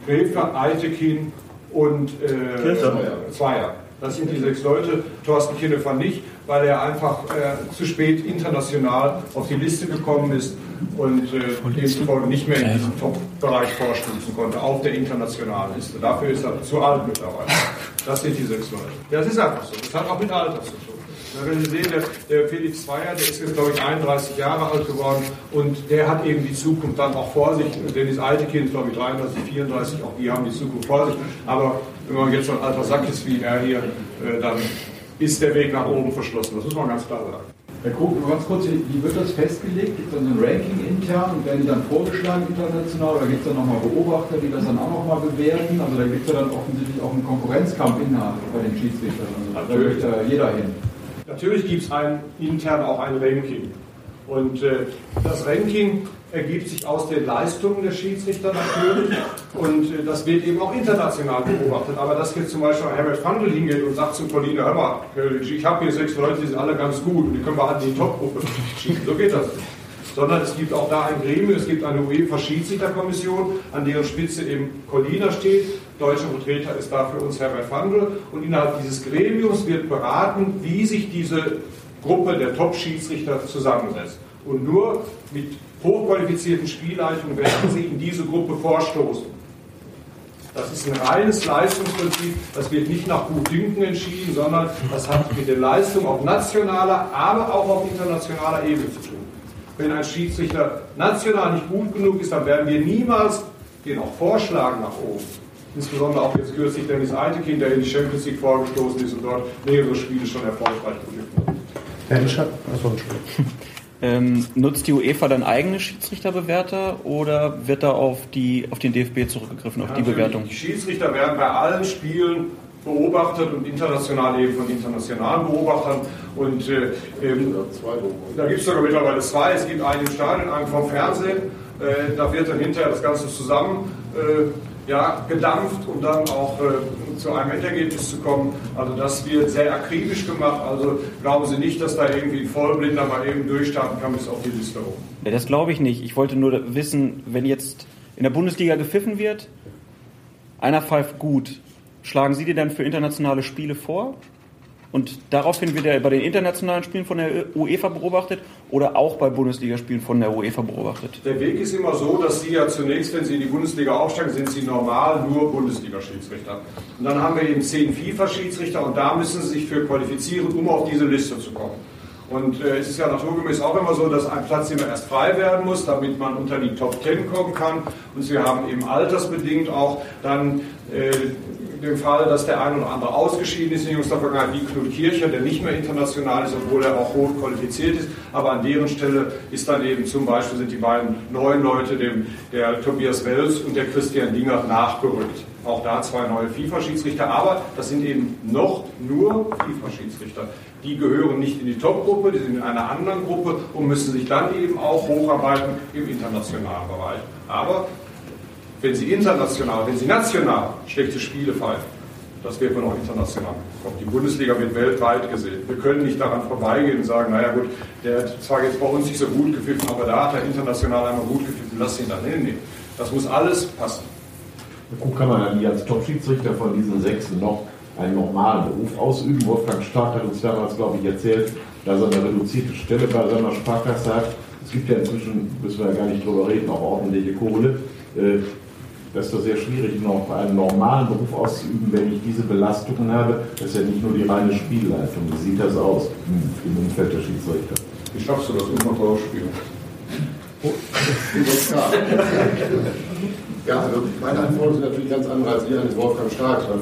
Gräfer, Altekin und äh, Zweier. Das sind die sechs Leute. Thorsten Kinnefer nicht, weil er einfach äh, zu spät international auf die Liste gekommen ist und äh, demzufolge nicht mehr in diesen Top-Bereich vorstoßen konnte, auf der internationalen Liste. Dafür ist er zu alt mittlerweile. Das sind die sechs Leute. Ja, das ist einfach so. Das hat auch mit Alter zu tun. Wenn Sie sehen, der, der Felix Zweier, der ist jetzt, glaube ich, 31 Jahre alt geworden und der hat eben die Zukunft dann auch vor sich. Dennis Altekind, glaube ich, 33, 34, auch die haben die Zukunft vor sich. Aber wenn man jetzt schon alter Sack ist wie er hier, äh, dann ist der Weg nach oben verschlossen. Das muss man ganz klar sagen. Herr Krug, nur ganz kurz, wie wird das festgelegt? Gibt es dann ein Ranking intern und werden die dann vorgeschlagen international oder gibt es dann nochmal Beobachter, die das dann auch nochmal bewerten? Also da gibt es ja dann offensichtlich auch einen Konkurrenzkampf innerhalb bei den Schiedsrichtern. Also da möchte jeder hin. Natürlich gibt es intern auch ein Ranking. Und äh, das Ranking ergibt sich aus den Leistungen der Schiedsrichter natürlich und äh, das wird eben auch international beobachtet. Aber dass jetzt zum Beispiel Herbert Fandl hingeht und sagt zu Pauline, hör mal, ich habe hier sechs Leute, die sind alle ganz gut und die können wir in die Topgruppe schieben. So geht das. Sondern es gibt auch da ein Gremium, es gibt eine UEFA-Schiedsrichterkommission, an deren Spitze eben Colina steht. Deutscher Vertreter ist da für uns Herbert Fandl. Und innerhalb dieses Gremiums wird beraten, wie sich diese Gruppe der Top-Schiedsrichter zusammensetzt. Und nur mit hochqualifizierten Spielleitungen werden sie in diese Gruppe vorstoßen. Das ist ein reines Leistungsprinzip. Das wird nicht nach Gutdünken entschieden, sondern das hat mit der Leistung auf nationaler, aber auch auf internationaler Ebene zu tun. Wenn ein Schiedsrichter national nicht gut genug ist, dann werden wir niemals den auch vorschlagen nach oben. Insbesondere auch jetzt kürzlich Dennis Eitekin, der in die Champions League vorgestoßen ist und dort mehrere Spiele schon erfolgreich geführt hat. Herr achso. Ähm, nutzt die UEFA dann eigene Schiedsrichterbewerter oder wird da auf, die, auf den DFB zurückgegriffen, auf Ja, die natürlich. Bewertung? Die Schiedsrichter werden bei allen Spielen beobachtet und international eben von internationalen Beobachtern. Und äh, ähm, da gibt es sogar mittlerweile zwei. Es gibt einen im Stadion, einen vom Fernsehen. Äh, da wird dann hinterher das Ganze zusammen äh, ja, gedampft, um dann auch äh, zu einem Endergebnis zu kommen. Also das wird sehr akribisch gemacht. Also glauben Sie nicht, dass da irgendwie ein Vollblinder mal eben durchstarten kann bis auf die Liste hoch. Ja, das glaube ich nicht. Ich wollte nur wissen, wenn jetzt in der Bundesliga gepfiffen wird, einer pfeift gut, schlagen Sie die dann für internationale Spiele vor? Und daraufhin wird er bei den internationalen Spielen von der UEFA beobachtet oder auch bei Bundesligaspielen von der UEFA beobachtet? Der Weg ist immer so, dass Sie ja zunächst, wenn Sie in die Bundesliga aufsteigen, sind Sie normal nur Bundesliga-Schiedsrichter. Und dann haben wir eben zehn FIFA-Schiedsrichter und da müssen Sie sich für qualifizieren, um auf diese Liste zu kommen. Und äh, es ist ja naturgemäß auch immer so, dass ein Platz immer erst frei werden muss, damit man unter die Top Ten kommen kann. Und Sie haben eben altersbedingt auch dann äh, den Fall, dass der ein oder andere ausgeschieden ist in jüngster Vergangenheit, wie Knut Kircher, der nicht mehr international ist, obwohl er auch hoch qualifiziert ist. Aber an deren Stelle ist dann eben zum Beispiel sind die beiden neuen Leute, dem, der Tobias Wels und der Christian Dinger, nachgerückt. Auch da zwei neue FIFA-Schiedsrichter, aber das sind eben noch nur FIFA-Schiedsrichter. Die gehören nicht in die Top-Gruppe, die sind in einer anderen Gruppe und müssen sich dann eben auch hocharbeiten im internationalen Bereich. Aber wenn sie international, wenn sie national schlechte Spiele pfeifen, das wird man auch international bekommen. Die Bundesliga wird weltweit gesehen. Wir können nicht daran vorbeigehen und sagen, naja gut, der hat zwar jetzt bei uns nicht so gut gepfiffen, aber da hat er international einmal gut gepfiffen, lass ihn dann hinnehmen. Das muss alles passen. Guck, kann man ja nie als Top-Schiedsrichter von diesen sechs noch einen normalen Beruf ausüben. Wolfgang Stark hat uns damals, glaube ich, erzählt, dass er eine reduzierte Stelle bei seiner Sparkasse hat. Es gibt ja inzwischen, müssen wir ja gar nicht drüber reden, auch ordentliche Kohle. Das ist doch sehr schwierig, noch einen normalen Beruf auszuüben, wenn ich diese Belastungen habe. Das ist ja nicht nur die reine Spielleitung. Wie sieht das aus hm, im Umfeld der Schiedsrichter? Wie schaffst du das immer spielen? Ja, also meine Antworten sind natürlich ganz andere als die eines Wolfgang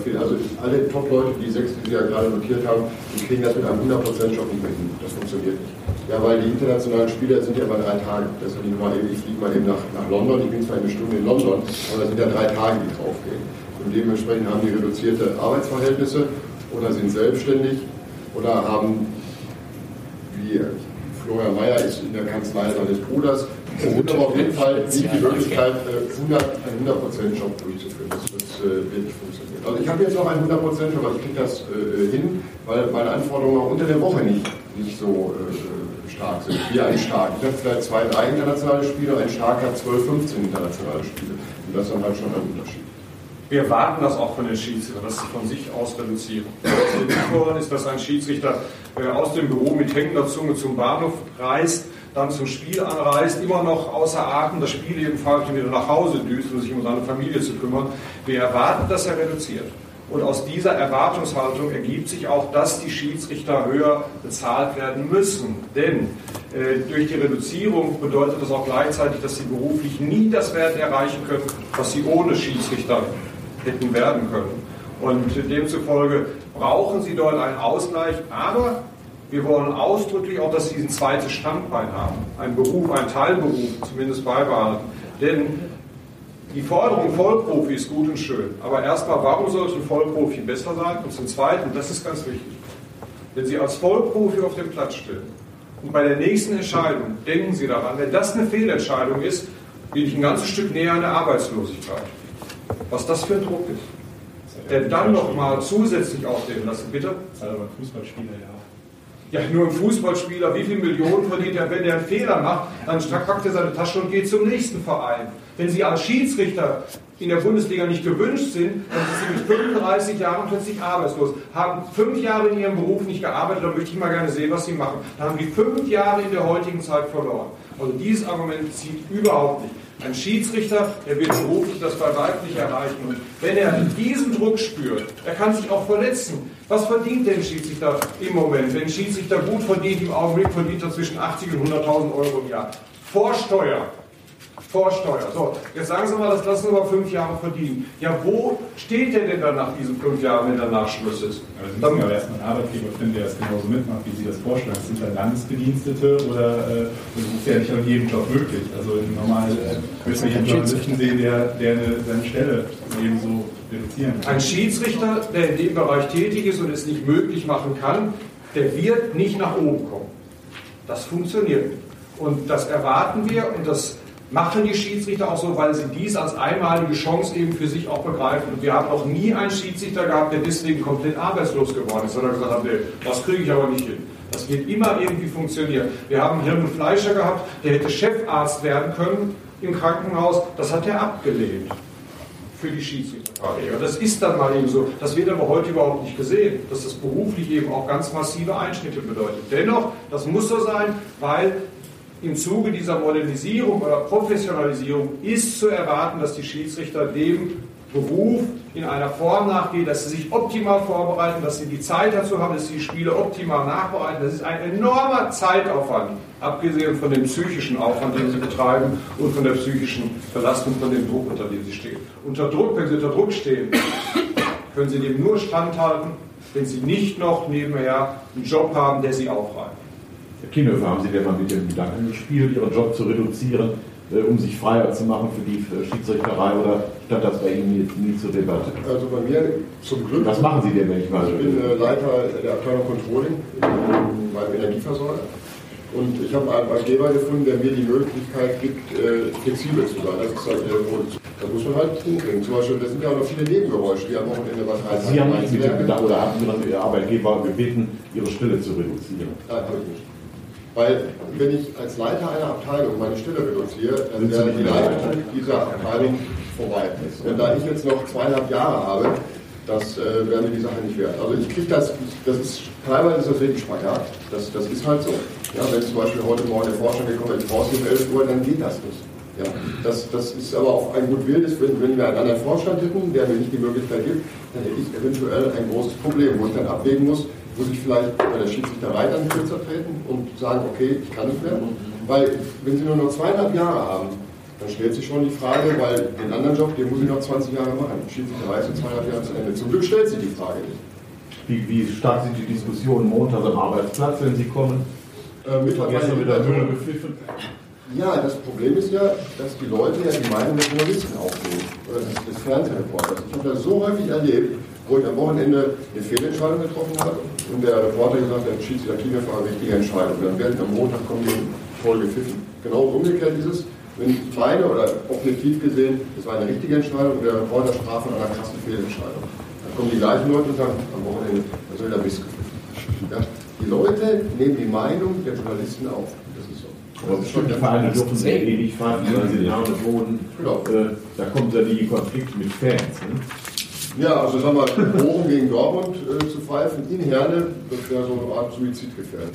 viel, also alle Top-Leute, die sechs, die Sie ja gerade notiert haben, die kriegen das mit einem 100%-Job nicht mehr hin. Das funktioniert nicht. Ja, weil die internationalen Spieler sind ja immer drei Tage. Das mal eben, ich fliege mal eben nach, nach London, ich bin zwar eine Stunde in London, aber das sind ja drei Tage, die draufgehen. Und dementsprechend haben die reduzierte Arbeitsverhältnisse oder sind selbstständig oder haben, wie Florian Mayer ist in der Kanzlei seines Bruders, es gibt aber auf jeden Fall nicht die Möglichkeit, äh, 100, einen 100%-Job durchzuführen. Das, äh, wird nicht funktionieren. Also ich habe jetzt noch einen 100%-Job, aber ich kriege das äh, hin, weil meine Anforderungen auch unter der Woche nicht, nicht so äh, stark sind wie ein Stark. Ich habe vielleicht zwei, drei internationale Spiele, ein Stark hat 12, 15 internationale Spiele. Und das ist dann halt schon ein Unterschied. Wir erwarten das auch von den Schiedsrichtern, dass sie von sich aus reduzieren. Was wir nicht wollen, ist, dass ein Schiedsrichter aus dem Büro mit hängender Zunge zum Bahnhof reist, dann zum Spiel anreist, immer noch außer Atem das Spiel jedenfalls wieder nach Hause düst, um sich um seine Familie zu kümmern. Wir erwarten, dass er reduziert. Und aus dieser Erwartungshaltung ergibt sich auch, dass die Schiedsrichter höher bezahlt werden müssen. Denn äh, durch die Reduzierung bedeutet das auch gleichzeitig, dass sie beruflich nie das Wert erreichen können, was sie ohne Schiedsrichter hätten werden können. Und demzufolge brauchen sie dort einen Ausgleich, aber wir wollen ausdrücklich auch, dass sie ein zweites Standbein haben, einen Beruf, einen Teilberuf zumindest beibehalten. Denn die Forderung Vollprofi ist gut und schön, aber erstmal, warum sollte ein Vollprofi besser sein? Und zum Zweiten, das ist ganz wichtig, wenn Sie als Vollprofi auf dem Platz stehen und bei der nächsten Entscheidung denken Sie daran, wenn das eine Fehlentscheidung ist, bin ich ein ganzes Stück näher an der Arbeitslosigkeit. Was das für ein Druck ist. Der dann nochmal zusätzlich aufnehmen lassen, bitte? Das ist aber ein Fußballspieler, ja. Ja, nur ein Fußballspieler, wie viele Millionen verdient er, wenn er einen Fehler macht, dann packt er seine Tasche und geht zum nächsten Verein. Wenn Sie als Schiedsrichter in der Bundesliga nicht gewünscht sind, dann sind Sie mit 35 Jahren plötzlich arbeitslos, haben fünf Jahre in Ihrem Beruf nicht gearbeitet, dann möchte ich mal gerne sehen, was Sie machen. Dann haben die fünf Jahre in der heutigen Zeit verloren. Also dieses Argument zieht überhaupt nicht. Ein Schiedsrichter, der wird beruflich das bei weitem nicht erreichen. Und wenn er diesen Druck spürt, er kann sich auch verletzen. Was verdient denn Schiedsrichter im Moment? Wenn Schiedsrichter gut verdient, im Augenblick verdient er zwischen 80 und 100.000 Euro im Jahr. Vor Steuer. Vorsteuer. So, jetzt sagen Sie mal, das lassen wir mal fünf Jahre verdienen. Ja, wo steht der denn dann nach diesen fünf Jahren, wenn danach Schluss ist? Aber Sie müssen aber erstmal einen Arbeitgeber finden, der das genauso mitmacht, wie Sie das vorschlagen. Sind da Landesbedienstete oder äh, das ist ja nicht an jedem Job möglich. Also normal äh, müssen wir jeden Journalisten sehen, der, der eine, seine Stelle ebenso reduzieren kann. Ein Schiedsrichter, der in dem Bereich tätig ist und es nicht möglich machen kann, der wird nicht nach oben kommen. Das funktioniert nicht. Und das erwarten wir und das machen die Schiedsrichter auch so, weil sie dies als einmalige Chance eben für sich auch begreifen. Und wir haben noch nie einen Schiedsrichter gehabt, der deswegen komplett arbeitslos geworden ist, sondern gesagt hat, nee, das kriege ich aber nicht hin. Das wird immer irgendwie funktionieren. Wir haben Helmut Fleischer gehabt, der hätte Chefarzt werden können im Krankenhaus. Das hat er abgelehnt für die Schiedsrichterkarriere. Das ist dann mal eben so. Das wird aber heute überhaupt nicht gesehen, dass das beruflich eben auch ganz massive Einschnitte bedeutet. Dennoch, das muss so sein, weil im Zuge dieser Modernisierung oder Professionalisierung ist zu erwarten, dass die Schiedsrichter dem Beruf in einer Form nachgehen, dass sie sich optimal vorbereiten, dass sie die Zeit dazu haben, dass sie die Spiele optimal nachbereiten. Das ist ein enormer Zeitaufwand, abgesehen von dem psychischen Aufwand, den sie betreiben und von der psychischen Belastung, von dem Druck, unter dem sie stehen. Unter Druck, wenn sie unter Druck stehen, können sie dem nur standhalten, wenn sie nicht noch nebenher einen Job haben, der sie aufreibt. Herr Kienhöfer, haben Sie denn mal mit dem Gedanken gespielt, Ihren Job zu reduzieren, äh, um sich freier zu machen für die Schiedsrichterei oder stand das bei Ihnen jetzt nie zur Debatte? Also bei mir zum Glück. Was machen Sie denn, wenn ich mal Ich bin äh, Leiter der Abteilung Controlling beim Energieversorger. Und ich habe einen Arbeitgeber gefunden, der mir die Möglichkeit gibt, äh, flexibel zu sein. Das, ist halt, äh, das muss man halt hinkriegen. Zum Beispiel, da sind ja auch noch viele Nebengeräusche, die am Wochenende was heißen. Sie haben nicht mit dem Gedanken oder haben Ihren Arbeitgeber gebeten, Ihre Stelle zu reduzieren? Nein, habe ich nicht. Weil, wenn ich als Leiter einer Abteilung meine Stelle reduziere, dann wäre die Leitung dieser Abteilung vorbei. Und da ich jetzt noch zweieinhalb Jahre habe, das äh, wäre mir die Sache nicht wert. Also ich kriege das, das ist, teilweise ist das wirklich Spagat. Das, das ist halt so. Ja, wenn zum Beispiel heute Morgen der Vorstand gekommen ist, raus um 11 Uhr, dann geht das nicht. Ja, das, das ist aber auch ein gut Wildes, wenn, wenn wir einen anderen Vorstand hätten, der mir nicht die Möglichkeit gibt, dann hätte ich eventuell ein großes Problem, wo ich dann abwägen muss, muss ich vielleicht bei der Schiedsrichterei dann kürzer treten und sagen, okay, ich kann nicht mehr. Weil wenn Sie nur noch zweieinhalb Jahre haben, dann stellt sich schon die Frage, weil den anderen Job, den muss ich noch 20 Jahre machen. Schiedsrichterei ist in zweieinhalb Jahren zu Ende. Zum Glück stellt sich die Frage nicht. Wie, wie stark sind die Diskussionen montags am Arbeitsplatz, wenn Sie kommen? Äh, mittlerweile Gestern wieder Müll gepfiffen. Ja, das Problem ist ja, dass die Leute ja die Meinung des Journalisten aufnehmen oder des, des Fernsehreporters. Ich habe das so häufig erlebt, wo ich am Wochenende eine Fehlentscheidung getroffen habe und der Reporter gesagt hat, Schiedsrichter Klingerfahrer, richtige Entscheidung. Dann werden am Montag kommen die voll gepfiffen. Genau umgekehrt ist es, wenn ich meine oder objektiv gesehen, das war eine richtige Entscheidung und der Reporter sprach von einer krassen Fehlentscheidung. Dann kommen die gleichen Leute und sagen, am Wochenende, da soll der Mist gepfiffen. Ja? Die Leute nehmen die Meinung der Journalisten auf. Aber bestimmte Vereine dürfen sehr ewig fahren, weil sie in Herne wohnen. Äh, da kommt ja die Konflikt mit Fans. Ne? Ja, also sagen wir, Bochum gegen Dortmund äh, zu pfeifen in Herne, das wäre so eine Art Suizidgefährdung.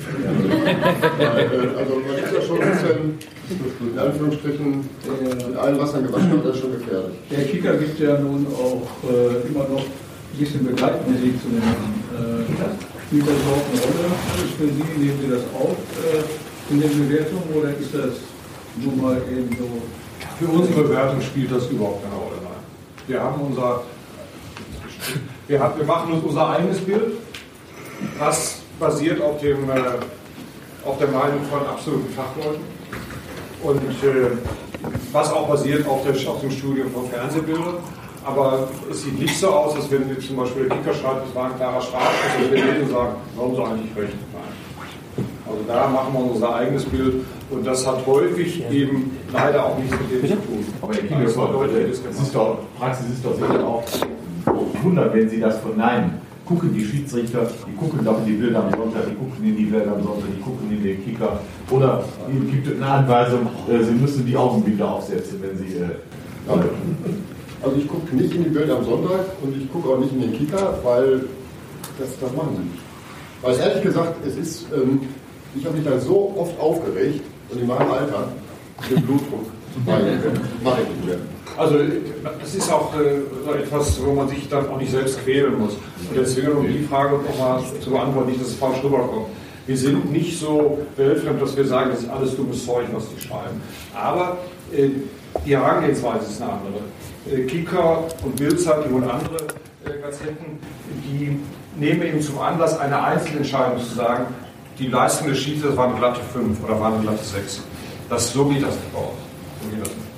äh, also man ist ja schon ein bisschen, in Anführungsstrichen, mit allen Wassern gewaschen, das ist schon gefährlich. Der Kicker gibt ja nun auch äh, immer noch ein bisschen Begleitmusik zu den äh, Spielt das überhaupt eine Rolle ist für Sie? Nehmen Sie das auf äh, in den Bewertungen oder ist das nun mal eben so? Für unsere Bewertung spielt das überhaupt keine Rolle. Nein. Wir haben unser Wir, haben, wir machen uns unser eigenes Bild, das basiert auf, dem, äh, auf der Meinung von absoluten Fachleuten und äh, was auch basiert auf, der, auf dem Studium von Fernsehbildern. Aber es sieht nicht so aus, als wenn zum Beispiel der Kicker schreibt, es war ein klarer Strafschuss, und wir reden sagen, warum sie eigentlich recht? Nein. Also da machen wir unser eigenes Bild und das hat häufig eben leider auch nichts mit dem zu tun. Aber Herr Kiel, es ist doch, Praxis ist doch sicher auch wundert, wenn Sie das verneinen. Gucken die Schiedsrichter, die gucken doch in die Bilder am Sonntag, die gucken in die Bilder am Sonntag, die gucken in den Kicker. Oder Ihnen gibt es eine Anweisung, äh, Sie müssen die Augenbilder aufsetzen, wenn Sie. Äh, Also ich gucke nicht in die Bilder am Sonntag und ich gucke auch nicht in den Kicker, weil das, das machen sie nicht. Weil ehrlich gesagt, es ist, ähm, ich habe mich da so oft aufgeregt und in meinem Alter den Blutdruck mache ich nicht mehr. Also das ist auch äh, etwas, wo man sich dann auch nicht selbst quälen muss. Und deswegen, um die Frage nochmal zu beantworten, nicht, dass es falsch rüberkommt. Wir sind nicht so weltfremd, dass wir sagen, das ist alles dummes Zeug, was die schreiben. Aber äh, die Herangehensweise ist eine andere. Äh, Kicker und Bildzeitung und andere äh, Gazetten, die nehmen eben zum Anlass, eine Einzelentscheidung zu sagen, die Leistung des Schiedsrichters war eine glatte 5 oder war eine glatte 6. Das, so geht das nicht das nicht.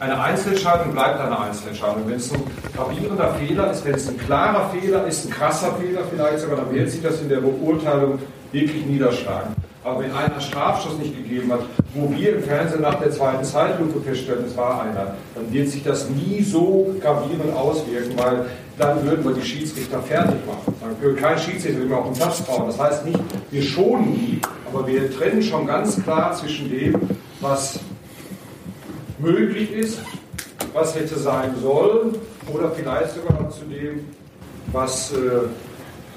Eine Einzelentscheidung bleibt eine Einzelentscheidung. Wenn es ein gravierender Fehler ist, wenn es ein klarer Fehler ist, ein krasser Fehler vielleicht sogar, dann wird sich das in der Beurteilung wirklich niederschlagen. Aber wenn einer Strafschuss nicht gegeben hat, wo wir im Fernsehen nach der zweiten Zeitlupe feststellen, es war einer, dann wird sich das nie so gravierend auswirken, weil dann würden wir die Schiedsrichter fertig machen. Dann würde kein Schiedsrichter mehr auf den Platz bauen. Das heißt nicht, wir schonen die, aber wir trennen schon ganz klar zwischen dem, was möglich ist, was hätte sein sollen, oder vielleicht sogar zu dem, was äh,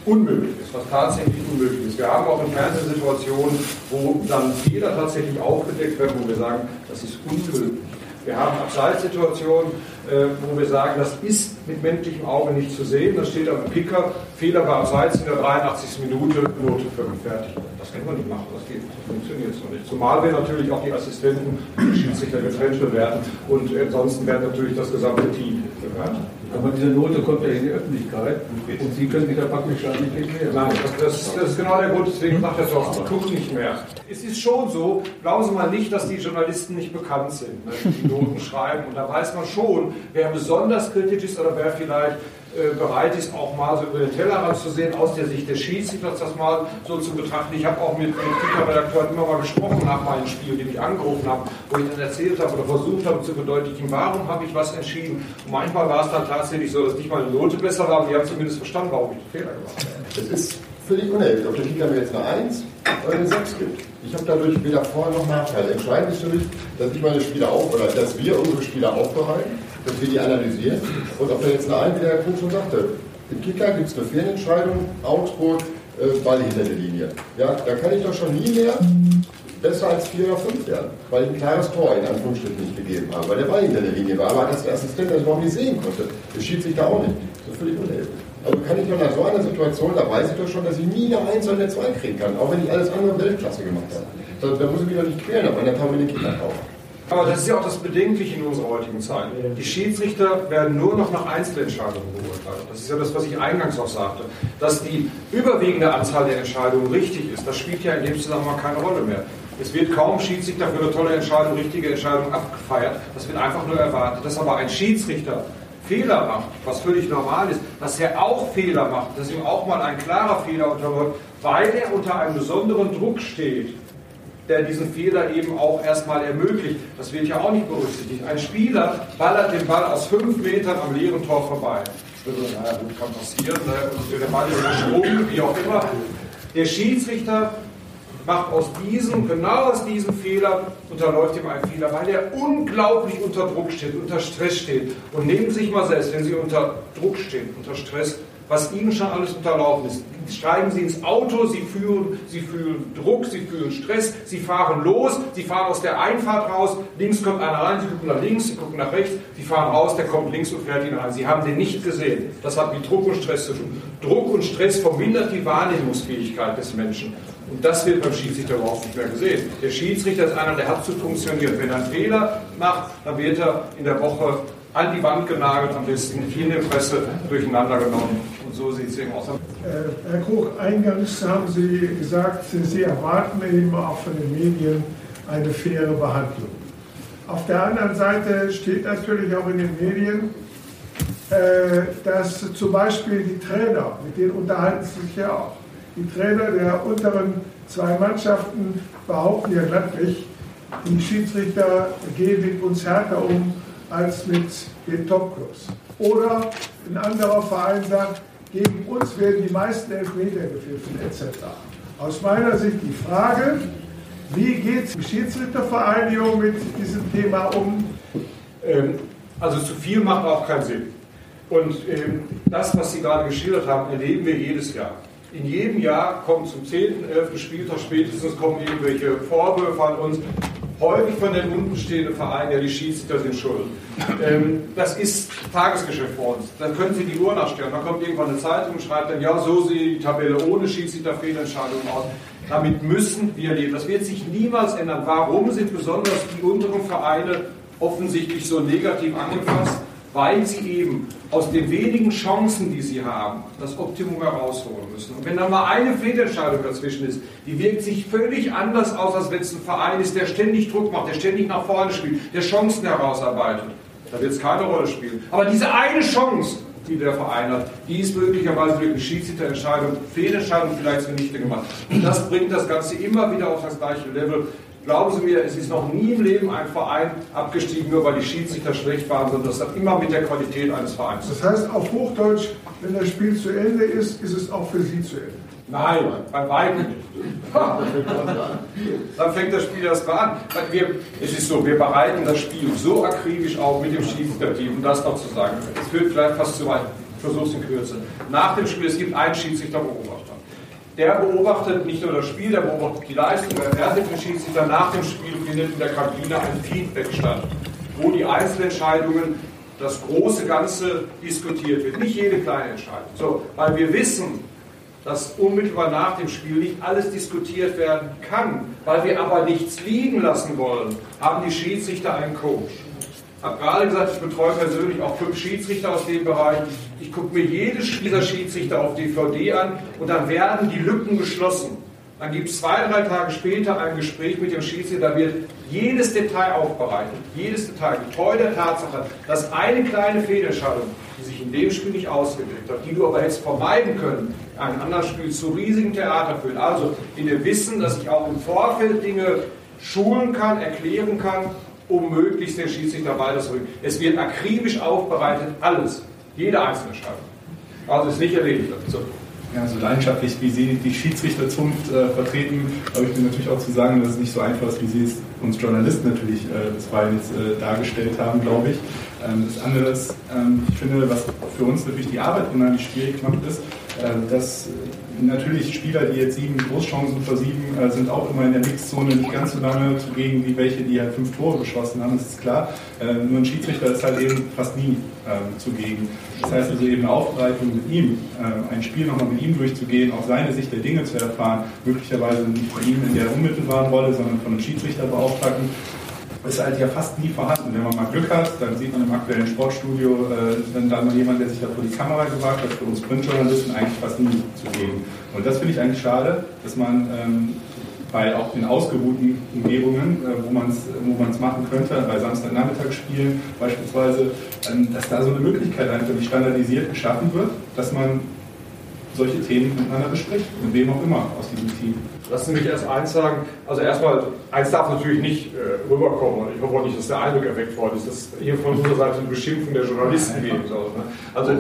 unmöglich ist, was tatsächlich unmöglich ist. Wir haben auch in Fernsehsituationen, wo dann Fehler tatsächlich aufgedeckt werden, wo wir sagen, das ist unmöglich. Wir haben Abseitssituationen, äh, wo wir sagen, das ist mit menschlichem Auge nicht zu sehen. Da steht am Picker, Fehler bei Abseits in der 83. Minute, Note 5, fertig. Das können wir nicht machen, das geht, das funktioniert so nicht. Zumal wir natürlich auch die Assistenten, die Schiedsrichter getrennt bewerten und ansonsten wird natürlich das gesamte Team bewertet. Aber diese Note kommt ja in die Öffentlichkeit und Sie können sich da praktisch gar nicht erklären. Nein, das, das, das, ist genau der Grund, deswegen macht er doch, ich gucke nicht mehr. Es ist schon so, glauben Sie mal nicht, dass die Journalisten nicht bekannt sind, ne, die Noten schreiben. Und da weiß man schon, wer besonders kritisch ist oder wer vielleicht bereit ist, auch mal so über den Tellerrand zu sehen, aus der Sicht des Schiedsrichters das mal so zu betrachten. Ich habe auch mit, mit Kicker-Redakteuren immer mal gesprochen nach meinem Spiel, den ich angerufen habe, wo ich dann erzählt habe oder versucht habe zu verdeutlichen, warum habe ich was entschieden. Und manchmal war es dann tatsächlich so, dass nicht meine Note besser war, aber die haben zumindest verstanden, warum ich den Fehler gemacht habe. Es ist völlig unerheblich, ob der Kicker mir jetzt eine 1 oder eine 6 gibt. Ich habe dadurch weder Vor- noch Nachteile. Entscheidend ist für mich, dass ich meine Spieler auf oder dass wir unsere Spieler aufbereiten, dass wir die analysieren. Und ob da jetzt eine 1, wie der Kuh schon sagte, im Kicker gibt es eine Fehlentscheidung, Augsburg, äh, Ball hinter der Linie. Ja, da kann ich doch schon nie mehr besser als 4 oder 5 werden, weil ich ein klares Tor in Anführungsstrichen nicht gegeben habe, weil der Ball hinter der Linie war, aber dass der Assistent das überhaupt nicht sehen konnte. Das Schiedsrichter auch nicht. Das ist völlig unerheblich. Also kann ich doch nach so einer Situation, da weiß ich doch schon, dass ich nie eine 1 oder eine 2 kriegen kann, auch wenn ich alles andere Weltklasse gemacht habe. Da, da muss ich mich doch nicht quälen, aber dann kann man den Kinder kaufen. Aber das ist ja auch das Bedenkliche in unserer heutigen Zeit. Die Schiedsrichter werden nur noch nach Einzelentscheidungen beurteilt. Das ist ja das, was ich eingangs auch sagte. Dass die überwiegende Anzahl der Entscheidungen richtig ist, das spielt ja in dem Zusammenhang keine Rolle mehr. Es wird kaum Schiedsrichter für eine tolle Entscheidung, richtige Entscheidung abgefeiert. Das wird einfach nur erwartet. Dass aber ein Schiedsrichter Fehler macht, was völlig normal ist, dass er auch Fehler macht, dass ihm auch mal ein klarer Fehler unterläuft, weil er unter einem besonderen Druck steht, der diesen Fehler eben auch erstmal ermöglicht. Das wird ja auch nicht berücksichtigt. Ein Spieler ballert den Ball aus fünf Metern am leeren Tor vorbei. Naja, gut, kann passieren. Ne? Der Ball ist gesprungen, wie auch immer. Der Schiedsrichter macht aus diesem, genau aus diesem Fehler, unterläuft ihm ein Fehler, weil er unglaublich unter Druck steht, unter Stress steht. Und nehmen Sie sich mal selbst, wenn Sie unter Druck stehen, unter Stress, was Ihnen schon alles unterlaufen ist. Steigen Sie ins Auto, Sie fühlen, Sie fühlen Druck, Sie fühlen Stress, Sie fahren los, Sie fahren aus der Einfahrt raus, links kommt einer rein, Sie gucken nach links, Sie gucken nach rechts, Sie fahren raus, der kommt links und fährt Ihnen rein. Sie haben den nicht gesehen. Das hat mit Druck und Stress zu tun. Druck und Stress vermindert die Wahrnehmungsfähigkeit des Menschen. Und das wird beim Schiedsrichter überhaupt nicht mehr gesehen. Der Schiedsrichter ist einer, der hat zu funktionieren. Wenn er einen Fehler macht, dann wird er in der Woche an die Wand genagelt, am besten in der Presse durcheinander genommen. So sieht es eben aus. Äh, Herr Koch, eingangs haben Sie gesagt, Sie erwarten eben auch von den Medien eine faire Behandlung. Auf der anderen Seite steht natürlich auch in den Medien, äh, dass zum Beispiel die Trainer, mit denen unterhalten Sie sich ja auch, die Trainer der unteren zwei Mannschaften behaupten ja glattlich, die Schiedsrichter gehen mit uns härter um als mit den Topclubs. Oder ein anderer Verein sagt, gegen uns werden die meisten Elfmeter gepfiffen etc. Aus meiner Sicht die Frage, wie geht die Schiedsrichtervereinigung mit diesem Thema um? Ähm, also zu viel macht auch keinen Sinn. Und ähm, das, was Sie gerade geschildert haben, erleben wir jedes Jahr. In jedem Jahr kommen zum 10., 11. Spieltag spätestens kommen irgendwelche Vorwürfe an uns, häufig von den untenstehenden Vereinen, ja, die Schiedsrichter sind schuld. Ähm, das ist Tagesgeschäft für uns. Dann können Sie die Uhr nachstellen. Dann kommt irgendwann eine Zeitung und schreibt dann, ja, so sieht die Tabelle ohne Schiedsrichterfehlentscheidungen aus. Damit müssen wir leben. Das wird sich niemals ändern. Warum sind besonders die unteren Vereine offensichtlich so negativ angefasst? Weil sie eben aus den wenigen Chancen, die sie haben, das Optimum herausholen müssen. Und wenn da mal eine Fehlentscheidung dazwischen ist, die wirkt sich völlig anders aus, als wenn es ein Verein ist, der ständig Druck macht, der ständig nach vorne spielt, der Chancen herausarbeitet. Da wird es keine Rolle spielen. Aber diese eine Chance, die der Verein hat, die ist möglicherweise durch eine Schiedsrichterentscheidung, Fehlentscheidung vielleicht zunichte gemacht. Und das bringt das Ganze immer wieder auf das gleiche Level. Glauben Sie mir, es ist noch nie im Leben ein Verein abgestiegen, nur weil die Schiedsrichter schlecht waren, sondern das hat immer mit der Qualität eines Vereins. Das heißt auf Hochdeutsch, wenn das Spiel zu Ende ist, ist es auch für Sie zu Ende. Nein, bei weitem nicht. Dann fängt das Spiel erst mal an. Wir, es ist so, wir bereiten das Spiel so akribisch auf mit dem Schiedsrichterteam, um das noch zu sagen. Es führt vielleicht fast zu weit. Ich versuche es in Kürze. Nach dem Spiel, es gibt einen Schiedsrichterbeobachter. Der beobachtet nicht nur das Spiel, der beobachtet die Leistung, der wertet den Schiedsrichter. Nach dem Spiel findet in der Kabine ein Feedback statt, wo die Einzelentscheidungen, das große Ganze diskutiert wird. Nicht jede kleine Entscheidung. So, weil wir wissen, dass unmittelbar nach dem Spiel nicht alles diskutiert werden kann, weil wir aber nichts liegen lassen wollen, haben die Schiedsrichter einen Coach. Ich habe gerade gesagt, ich betreue persönlich auch fünf Schiedsrichter aus dem Bereich. Ich gucke mir jedes dieser Schiedsrichter auf DVD an und dann werden die Lücken geschlossen. Dann gibt es zwei, drei Tage später ein Gespräch mit dem Schiedsrichter, da wird jedes Detail aufbereitet, jedes Detail, getreu der Tatsache, dass eine kleine Fehlentscheidung, die sich in dem Spiel nicht ausgewirkt hat, die du aber hättest vermeiden können, ein anderes Spiel zu riesigen Theater führt. Also in dem Wissen, dass ich auch im Vorfeld Dinge schulen kann, erklären kann, um möglichst den Schiedsrichter weiterzubringen. Es wird akribisch aufbereitet, alles, jede einzelne Entscheidung. Also ist nicht erledigt. So. Ja, so leidenschaftlich, wie Sie die Schiedsrichterzunft äh, vertreten, habe ich mir natürlich auch zu sagen, dass es nicht so einfach ist, wie Sie es uns Journalisten natürlich äh, bisweilen jetzt äh, dargestellt haben, glaube ich. Ähm, das andere ist, ähm, ich finde, was für uns natürlich die Arbeit unheimlich schwierig macht, ist, äh, dass natürlich Spieler, die jetzt sieben Großchancen versieben, äh, sind auch immer in der Mixzone nicht ganz so lange zugegen wie welche, die halt fünf Tore geschossen haben, das ist klar. Äh, nur ein Schiedsrichter ist halt eben fast nie äh, zugegen. Das heißt also eben eine Aufbereitung mit ihm, äh, ein Spiel nochmal mit ihm durchzugehen, auch seine Sicht der Dinge zu erfahren, möglicherweise nicht von ihm in der unmittelbaren Rolle, sondern von einem Schiedsrichterbeauftragten, ist halt ja fast nie vorhanden. Wenn man mal Glück hat, dann sieht man im aktuellen Sportstudio äh, dann da mal jemand, der sich da vor die Kamera gewagt hat, für uns Printjournalisten eigentlich fast nie zugegen. Und das finde ich eigentlich schade, dass man ähm, bei auch in ausgeruhten Umgebungen, äh, wo man es wo man's machen könnte, bei Samstagnachmittagsspielen beispielsweise, ähm, dass da so eine Möglichkeit einfach nicht standardisiert geschaffen wird, dass man solche Themen miteinander bespricht, mit wem auch immer aus diesem Team. Lassen Sie mich erst eins sagen. Also erstmal, eins darf natürlich nicht äh, rüberkommen und ich hoffe auch nicht, dass der Eindruck erweckt worden ist, dass hier von unserer Seite eine Beschimpfung der Journalisten geben soll. Ne? Also